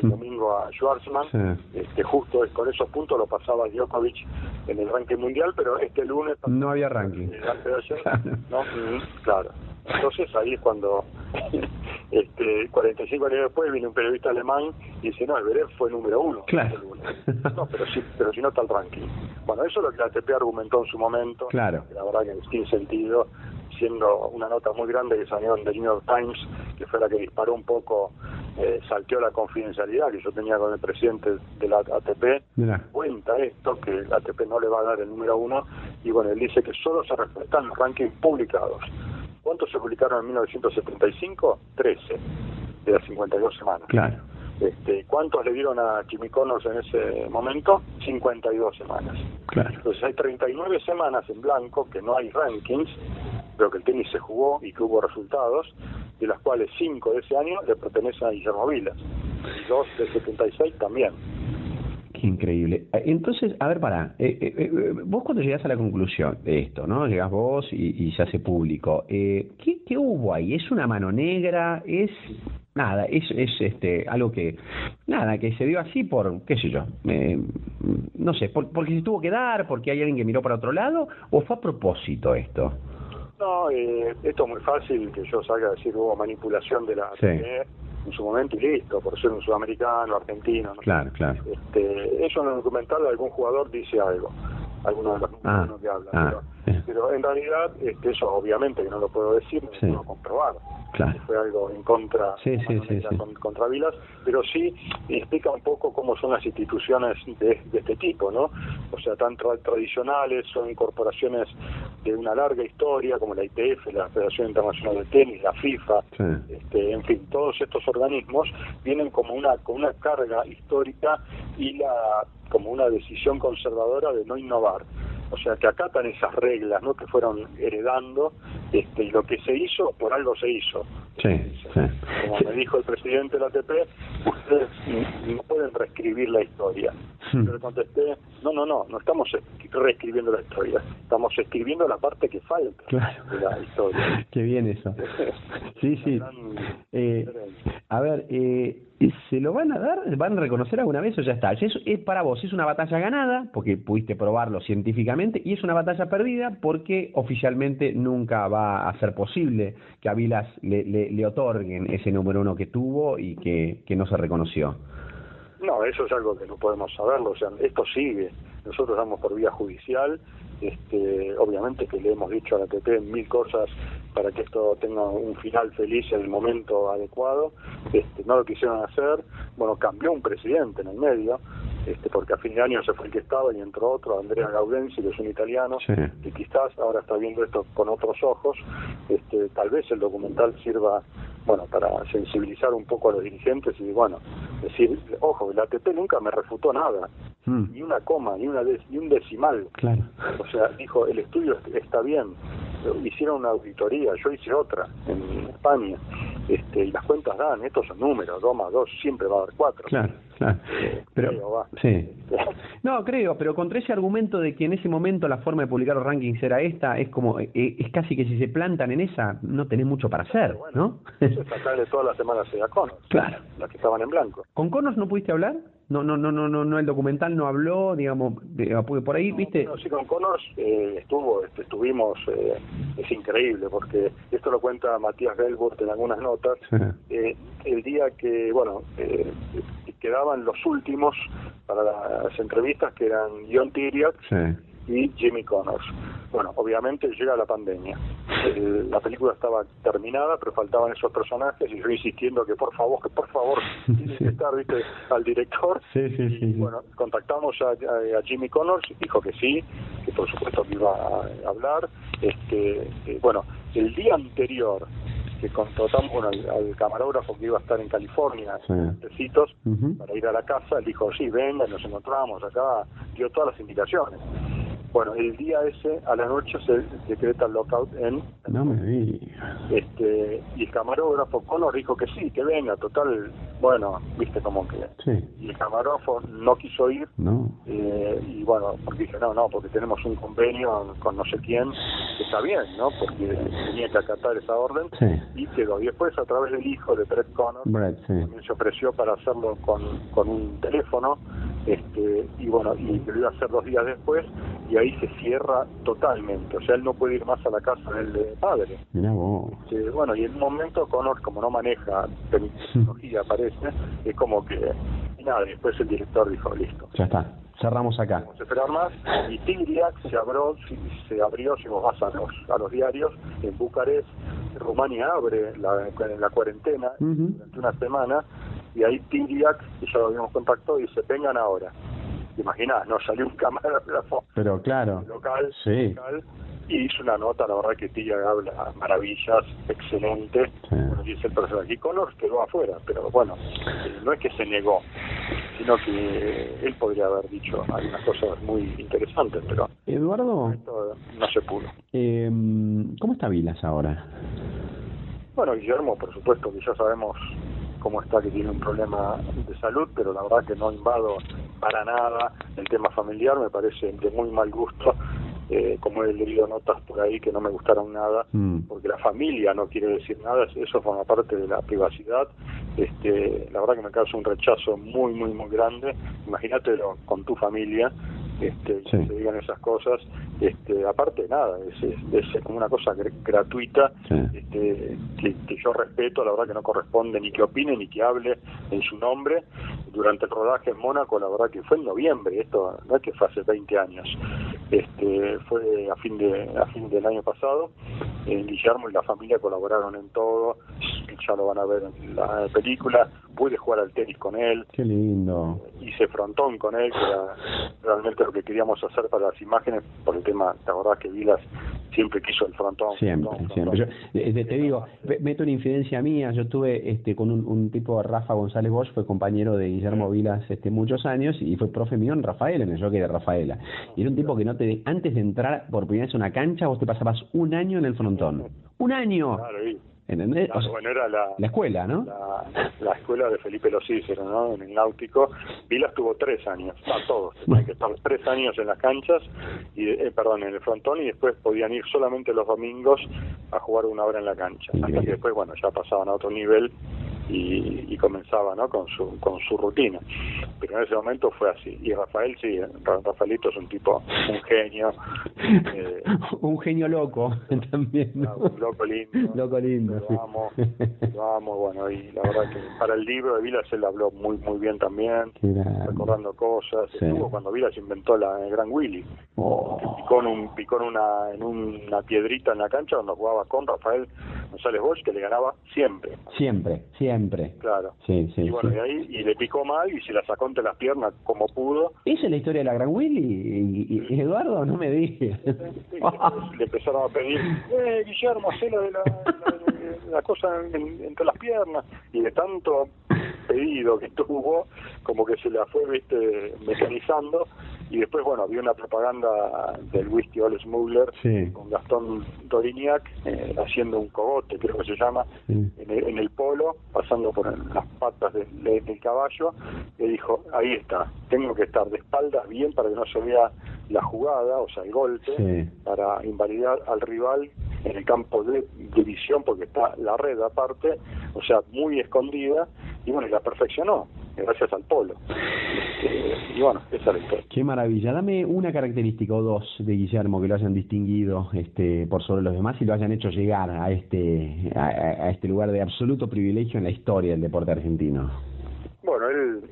el domingo a Schwarzman, este, justo con esos puntos lo pasaba Djokovic en el ranking mundial, pero este lunes... No había ranking. no, mm, claro. Entonces ahí es cuando, este, 45 años después, viene un periodista alemán y dice, no, el fue número uno. Claro. No, pero sí, pero si no está el ranking. Bueno, eso es lo que la ATP argumentó en su momento. Claro. La verdad que tiene sentido, siendo una nota muy grande que salió en The New York Times, que fue la que disparó un poco, eh, salteó la confidencialidad que yo tenía con el presidente de la ATP. Cuenta esto, que la ATP no le va a dar el número uno, y bueno, él dice que solo se respetan los rankings publicados. ¿Cuántos se publicaron en 1975? 13 de las 52 semanas. Claro. Este, ¿Cuántos le dieron a Jimmy Connors en ese momento? 52 semanas. Claro. Entonces hay 39 semanas en blanco que no hay rankings, pero que el tenis se jugó y que hubo resultados, de las cuales 5 de ese año le pertenecen a Guillermo Vilas, y 2 de 76 también. Increíble. Eh, entonces, a ver, para, eh, eh, vos cuando llegás a la conclusión de esto, ¿no? Llegás vos y, se hace público. ¿qué, ¿Qué hubo ahí? ¿Es una mano negra? ¿Es nada, es, es este algo que, nada, que se dio así por, qué sé yo, no sé, por, porque se tuvo que dar, porque hay alguien que miró para otro lado, o fue a propósito esto? No, eh, esto es muy fácil que yo salga a decir hubo manipulación de la en su momento y listo, por ser un sudamericano, argentino. Claro, claro. Este, eso en el documental de algún jugador dice algo, alguno de los ah, que habla. Ah, pero, en realidad este, eso obviamente que no lo puedo decir, no lo puedo comprobar. Fue algo en contra, contra Vilas, pero sí explica un poco cómo son las instituciones de, este tipo, ¿no? O sea, tan tradicionales, son corporaciones de una larga historia, como la ITF, la Federación Internacional de Tenis, la FIFA, este, en fin, todos estos organismos vienen como una, con una carga histórica y la como una decisión conservadora de no innovar o sea que acatan esas reglas no que fueron heredando este y lo que se hizo por algo se hizo. Sí, como me dijo el presidente de la ATP ustedes no pueden reescribir la historia. Hmm. yo le contesté no no no no estamos reescribiendo la historia estamos escribiendo la parte que falta de la historia. Qué bien eso. Sí sí. Eh, a ver eh ¿Se lo van a dar? ¿Van a reconocer alguna vez o ya está? Es, es para vos, es una batalla ganada porque pudiste probarlo científicamente y es una batalla perdida porque oficialmente nunca va a ser posible que a Vilas le, le, otorguen ese número uno que tuvo y que, que no se reconoció. No, eso es algo que no podemos saberlo, o sea, esto sigue. Nosotros damos por vía judicial, este, obviamente que le hemos dicho a la ATP mil cosas para que esto tenga un final feliz en el momento adecuado. Este, no lo quisieron hacer. Bueno, cambió un presidente en el medio, este, porque a fin de año se fue el que estaba y entró otro, Andrea Gaudenzi, que es un italiano, y quizás ahora está viendo esto con otros ojos. Este, tal vez el documental sirva bueno, para sensibilizar un poco a los dirigentes y, bueno, decir, ojo, el ATP nunca me refutó nada, hmm. ni una coma, ni, una ni un decimal. Claro. O sea, dijo, el estudio está bien, hicieron una auditoría, yo hice otra en España, este, y las cuentas dan, estos son números, 2 más 2 siempre va a dar 4. Claro, claro. Eh, pero, sí. no, creo, pero contra ese argumento de que en ese momento la forma de publicar los rankings era esta, es como, eh, es casi que si se plantan en esa, no tenés mucho para hacer, ¿no? eso es de todas las semanas Conos, claro. las que estaban en blanco. ¿Con Conos no pudiste hablar? No no no no no no el documental no habló digamos de, por ahí viste no, sí con Connors eh, estuvo este, estuvimos eh, es increíble porque esto lo cuenta Matías Gelburt en algunas notas eh, el día que bueno eh, quedaban los últimos para las entrevistas que eran John Tiriak y Jimmy Connors. Bueno, obviamente llega la pandemia. La película estaba terminada, pero faltaban esos personajes y yo insistiendo que por favor, que por favor, tiene que estar, viste, al director. Sí, sí, sí. Y, bueno, contactamos a, a, Jimmy Connors, dijo que sí, que por supuesto que iba a hablar. Este, eh, bueno, el día anterior que contratamos bueno, al, camarógrafo que iba a estar en California, sí. para ir a la casa, él dijo, sí, venga, nos encontramos acá, dio todas las indicaciones. Bueno, el día ese, a la noche, se decreta el lockout en... No me Este, y el camarógrafo Conor dijo que sí, que venga, total, bueno, viste como que... Sí. Y el camarógrafo no quiso ir. No. Eh, y bueno, porque dije, no, no, porque tenemos un convenio con no sé quién, que está bien, ¿no? Porque tenía que acatar esa orden. Sí. Y quedó. Y después, a través del hijo de Brett Connor, Brett, sí. se ofreció para hacerlo con, con un teléfono este, y bueno, y lo iba a hacer dos días después, y ahí se cierra totalmente, o sea, él no puede ir más a la casa del padre. Mira vos. bueno, y en un momento Connor, como no maneja tecnología, parece, es como que, nada, después el director dijo, listo. Ya está, cerramos acá. Vamos a esperar más, y Tigriac se abrió, se abrió, si vos vas a los, a los diarios, en Bucarest, Rumania abre la, la cuarentena durante una semana, y ahí Tigriac, que ya lo habíamos contactado, dice, vengan ahora. Imaginás, no salió un camarógrafo Pero claro, local, sí. local y hizo una nota, la verdad que Tía habla maravillas, excelente, Sí. bueno, dice el personaje, y Connors quedó afuera, pero bueno, eh, no es que se negó, sino que él podría haber dicho algunas cosas muy interesantes, pero Eduardo, no se pudo. eh, ¿cómo está Vilas ahora? Bueno, Guillermo, por supuesto que ya sabemos cómo está, que tiene un problema de salud, pero la verdad que no invado para nada el tema familiar, me parece de muy mal gusto, eh, como he leído notas por ahí que no me gustaron nada, Mm. porque la familia no quiere decir nada, eso forma parte de la privacidad, este, la verdad que me causa un rechazo muy, muy, muy grande, imagínatelo con tu familia, este, Sí. que se digan esas cosas, este, aparte nada, es, es, es como una cosa gr- gratuita, Sí. este, que, que yo respeto, la verdad que no corresponde ni que opine ni que hable en su nombre. Durante el rodaje en Mónaco, la verdad que fue en noviembre, esto no es que fue hace 20 años, este, fue a fin de a fin del año pasado. Eh, Guillermo y la familia colaboraron en todo, ya lo van a ver en la película. Pude jugar al tenis con él, Qué lindo. hice frontón con él, que era realmente lo que queríamos hacer para las imágenes, por el tema, la verdad que Vilas siempre quiso el frontón. Siempre, frontón, siempre. Yo, frontón. eh, te, te digo, meto una infidencia mía. Yo tuve este, con un, un tipo, Rafa González Bosch, fue compañero de Guillermo Vilas este, muchos años y fue profe mío en Rafael, en el jockey de Rafaela. Y era un tipo que no te, antes de entrar por primera vez a una cancha, vos te pasabas un año en el frontón. ¡Un año! Claro, y- ¿Entendés? O sea, bueno, era la, la escuela, ¿no? la, la escuela de Felipe Los ¿no? En el náutico. Vilas tuvo tres años, a todos. Tenían que estar tres años en las canchas, y eh, perdón, en el frontón, y después podían ir solamente los domingos a jugar una hora en la cancha. Hasta que después, bueno, ya pasaban a otro nivel y, y comenzaba, ¿no? Con su, con su rutina. Pero en ese momento fue así. Y Rafael, sí, Ra- Rafaelito es un tipo, un genio, eh, un genio loco también. ¿no? un loco lindo. Loco lindo, sí. Lo amo, lo amo, bueno, y la verdad que para el libro de Vilas él habló muy muy bien también, recordando cosas. Sí. Estuvo cuando Vilas inventó la el Gran Willy, Oh. picó en, un, picó en una en una piedrita en la cancha cuando jugaba con Rafael González Bosch, que le ganaba siempre, Siempre, siempre. claro. Sí, sí, y bueno, sí. y ahí y le picó mal y se la sacó entre las piernas como pudo. ¿Esa es la historia de la Gran Willy? ¿Y, y- y Eduardo? No me. Sí, le empezaron a pedir, eh, Guillermo, hacelo de la, la, la cosa en- entre las piernas. Y de tanto pedido que tuvo, como que se la fue, viste, mecanizando. Y después, bueno, había una propaganda del whisky All Smuggler Sí. con Gastón Dorignac eh, haciendo un cogote, creo que se llama, Sí. en el, en el polo, pasando por las patas del, del caballo, y dijo, ahí está, tengo que estar de espaldas bien para que no se vea la jugada, o sea, el golpe, Sí. para invalidar al rival en el campo de división, porque está la red aparte, o sea, muy escondida, y bueno, la perfeccionó, gracias al polo. Este, y bueno, esa es la historia. Qué maravilla. Dame una característica o dos de Guillermo que lo hayan distinguido este, por sobre los demás y lo hayan hecho llegar a este, a este lugar de absoluto privilegio en la historia del deporte argentino. Bueno, él,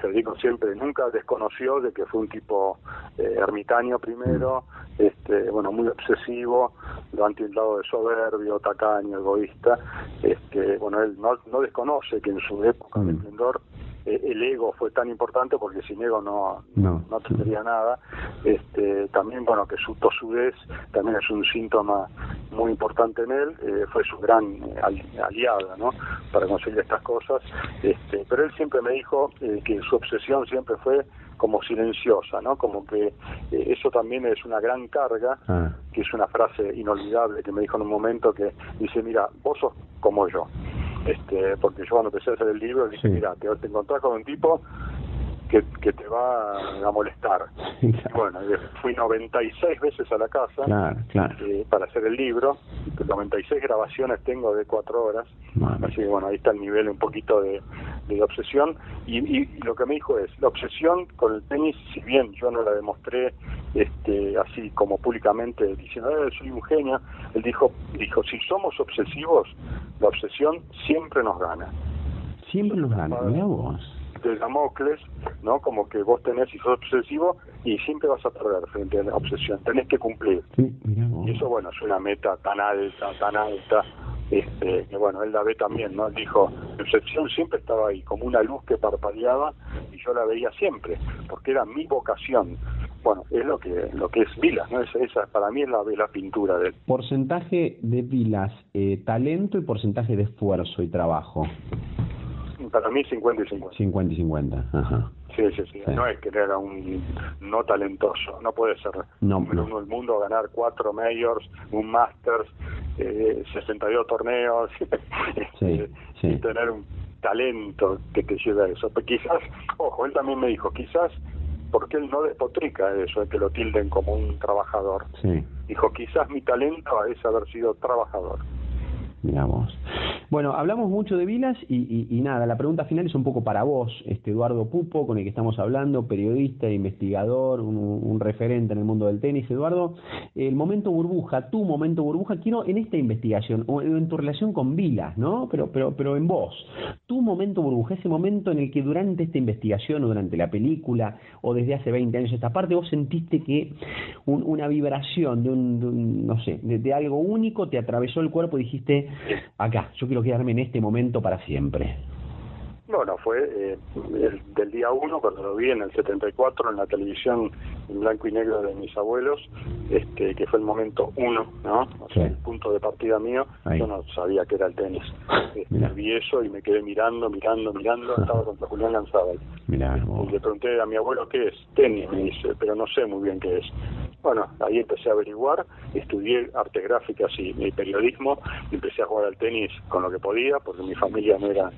Federico siempre nunca desconoció de que fue un tipo eh, ermitaño primero, este, bueno, muy obsesivo, lo han tildado de soberbio, tacaño, egoísta. Este, bueno, él no, no desconoce que en su época de Mm. esplendor eh, el ego fue tan importante porque sin ego no, No. no tendría nada. Este, también, bueno, que su tosudez también es un síntoma muy importante en él, eh, fue su gran eh, ali- aliada, ¿no? Para conseguir estas cosas. Este, pero él siempre me dijo eh, que su obsesión siempre fue como silenciosa, ¿no? Como que eh, eso también es una gran carga, Ah. que es una frase inolvidable que me dijo en un momento que dice, mira, vos sos como yo. Este, porque yo cuando empecé a hacer el libro dije, Sí. mira, te, te encontrás con un tipo que, que te va a molestar. Bueno, fui 96 veces a la casa Claro, claro. eh, para hacer el libro, 96 grabaciones tengo de cuatro horas, así que bueno, ahí está el nivel un poquito de, de obsesión. Y, y lo que me dijo es, la obsesión con el tenis, si bien yo no la demostré este, así como públicamente diciendo, eh, soy un genio, él dijo, dijo, si somos obsesivos, la obsesión siempre nos gana. Siempre nos gana. Mirá vos. De Damocles, ¿no? Como que vos tenés y sos obsesivo y siempre vas a perder frente a la obsesión, tenés que cumplir. Sí. Y eso, bueno, es una meta tan alta, tan alta, este, que bueno, él la ve también, ¿no? dijo, Concepción siempre estaba ahí, como una luz que parpadeaba y yo la veía siempre, porque era mi vocación. Bueno, es lo que lo que es Vilas, ¿no? Esa, para mí es la, la pintura de él. Porcentaje de Vilas, eh, talento y porcentaje de esfuerzo y trabajo. Para mí 50 y 50. 50 y 50, ajá. Sí, sí, sí, No es que era un no talentoso. No puede ser no, número uno del mundo, ganar cuatro majors, un masters, eh, 62 torneos este, y tener un talento que te lleve a eso. Pero quizás, ojo, él también me dijo, quizás porque él no despotrica eso de que lo tilden como un trabajador. Dijo, quizás mi talento es haber sido trabajador. Miramos. Bueno, hablamos mucho de Vilas y, nada, la pregunta final es un poco para vos, este Eduardo Pupo, con el que estamos hablando, periodista, investigador, un, referente en el mundo del tenis. Eduardo, el momento burbuja, tu momento burbuja, quiero en esta investigación, o en tu relación con Vilas, ¿no? Pero, pero, pero en vos, tu momento burbuja, ese momento en el que durante esta investigación o durante la película o desde hace 20 años esta parte, vos sentiste que una vibración de un, no sé, de algo único te atravesó el cuerpo y dijiste, acá, yo quiero quedarme en este momento para siempre. Bueno, fue eh, el, del día uno, cuando lo vi en el 74 en la televisión en blanco y negro de mis abuelos, este que fue el momento uno, ¿no? O sea, el punto de partida mío, yo no sabía que era el tenis. Este, vi eso y me quedé mirando, mirando, mirando, estaba contra Julián Lanzábal. y le pregunté a mi abuelo qué es, tenis, me dice, pero no sé muy bien qué es. Bueno, ahí empecé a averiguar, estudié artes gráficas y, y periodismo, empecé a jugar al tenis con lo que podía, porque mi familia no era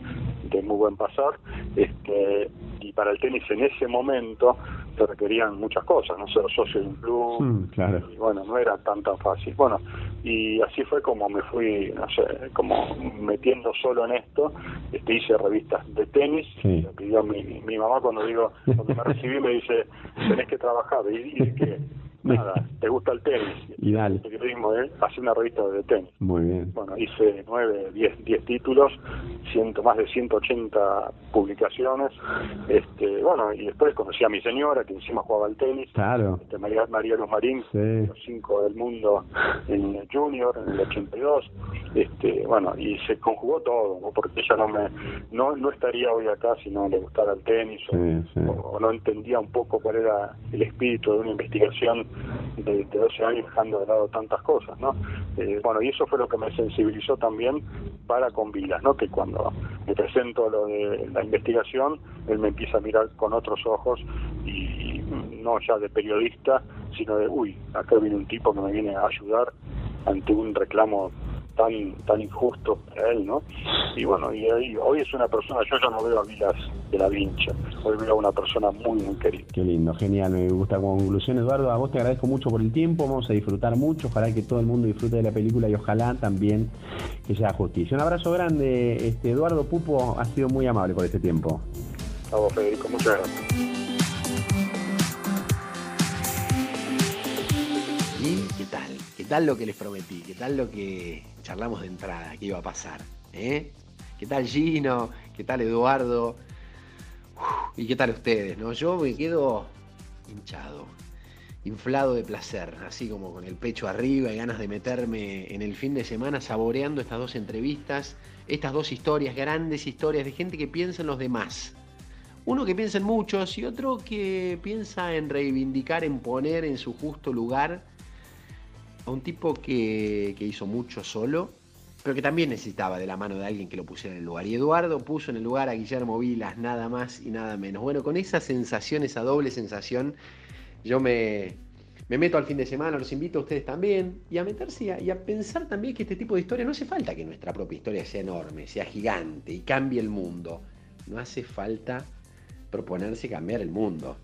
de muy buen pasar, este, y para el tenis en ese momento se requerían muchas cosas, no ser socio de un club, mm, claro. y bueno, no era tan tan fácil. Bueno, y así fue como me fui, no sé, como metiendo solo en esto, este, hice revistas de tenis, me pidió mi, mi mamá cuando digo, cuando me recibí me dice, tenés que trabajar, y, y que nada, te gusta el tenis. Y dale. El periodismo, ¿eh? Hace una revista de tenis. Muy bien. Bueno, hice nueve, diez, diez títulos, ciento, más de 180 publicaciones. Este, bueno, y después conocí a mi señora, que encima jugaba al tenis. Claro. Este, María, María Luz Marín, los cinco del mundo en el Junior, en el 82. Este, bueno, y se conjugó todo, ¿no? porque ella no me no, no estaría hoy acá si no le gustara el tenis o no entendía un poco cuál era el espíritu de una investigación de, 12 años dejando de lado tantas cosas, ¿no? Eh, bueno, y eso fue lo que me sensibilizó también para con Vilas, ¿no? Que cuando me presento lo de la investigación, él me empieza a mirar con otros ojos y no ya de periodista, sino de, uy, acá viene un tipo que me viene a ayudar ante un reclamo tan tan injusto para él, ¿no? Y bueno, y, hoy es una persona, yo ya no veo a Vilas de la Vincha, hoy veo a una persona muy, muy querida. Qué lindo, genial, me gusta como conclusión, Eduardo, a vos te agradezco mucho por el tiempo, vamos a disfrutar mucho, ojalá que todo el mundo disfrute de la película y ojalá también que sea justicia. Un abrazo grande, este Eduardo Pupo, ha sido muy amable por este tiempo. A vos, Federico, muchas gracias. ¿Y qué tal? ¿Qué tal lo que les prometí? ¿Qué tal lo que charlamos de entrada, qué iba a pasar. ¿eh? ¿Qué tal Gino? ¿Qué tal Eduardo? ¿Y qué tal ustedes? ¿no? Yo me quedo hinchado, inflado de placer, así como con el pecho arriba y ganas de meterme en el fin de semana saboreando estas dos entrevistas, estas dos historias, grandes historias de gente que piensa en los demás. Uno que piensa en muchos y otro que piensa en reivindicar, en poner en su justo lugar a un tipo que, hizo mucho solo, pero que también necesitaba de la mano de alguien que lo pusiera en el lugar. Y Eduardo puso en el lugar a Guillermo Vilas, nada más y nada menos. Bueno, con esa sensación, esa doble sensación, yo me, me meto al fin de semana, los invito a ustedes también, y a meterse y a, pensar también que este tipo de historia no hace falta que nuestra propia historia sea enorme, sea gigante y cambie el mundo. No hace falta proponerse cambiar el mundo.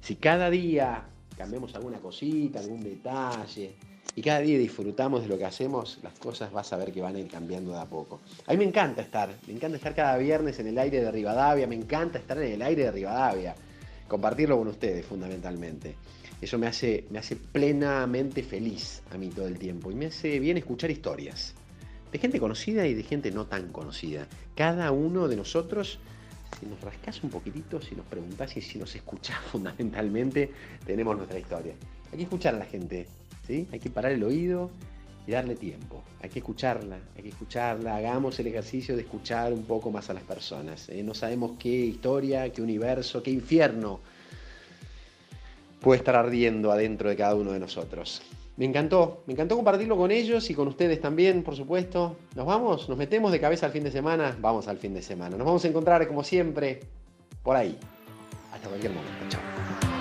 Si cada día cambiamos alguna cosita, algún detalle, y cada día disfrutamos de lo que hacemos, las cosas vas a ver que van a ir cambiando de a poco. A mí me encanta estar, me encanta estar cada viernes en el aire de Rivadavia, me encanta estar en el aire de Rivadavia, compartirlo con ustedes fundamentalmente. Eso me hace, me hace plenamente feliz a mí todo el tiempo y me hace bien escuchar historias de gente conocida y de gente no tan conocida. Cada uno de nosotros, si nos rascas un poquitito, si nos preguntás y si nos escuchás fundamentalmente, tenemos nuestra historia. Hay que escuchar a la gente, hay que parar el oído y darle tiempo. Hay que escucharla, hay que escucharla. Hagamos el ejercicio de escuchar un poco más a las personas. ¿eh? No sabemos qué historia, qué universo, qué infierno puede estar ardiendo adentro de cada uno de nosotros. Me encantó, me encantó compartirlo con ellos y con ustedes también, por supuesto. Nos vamos, nos metemos de cabeza al fin de semana, vamos al fin de semana. Nos vamos a encontrar como siempre por ahí. Hasta cualquier momento. Chao.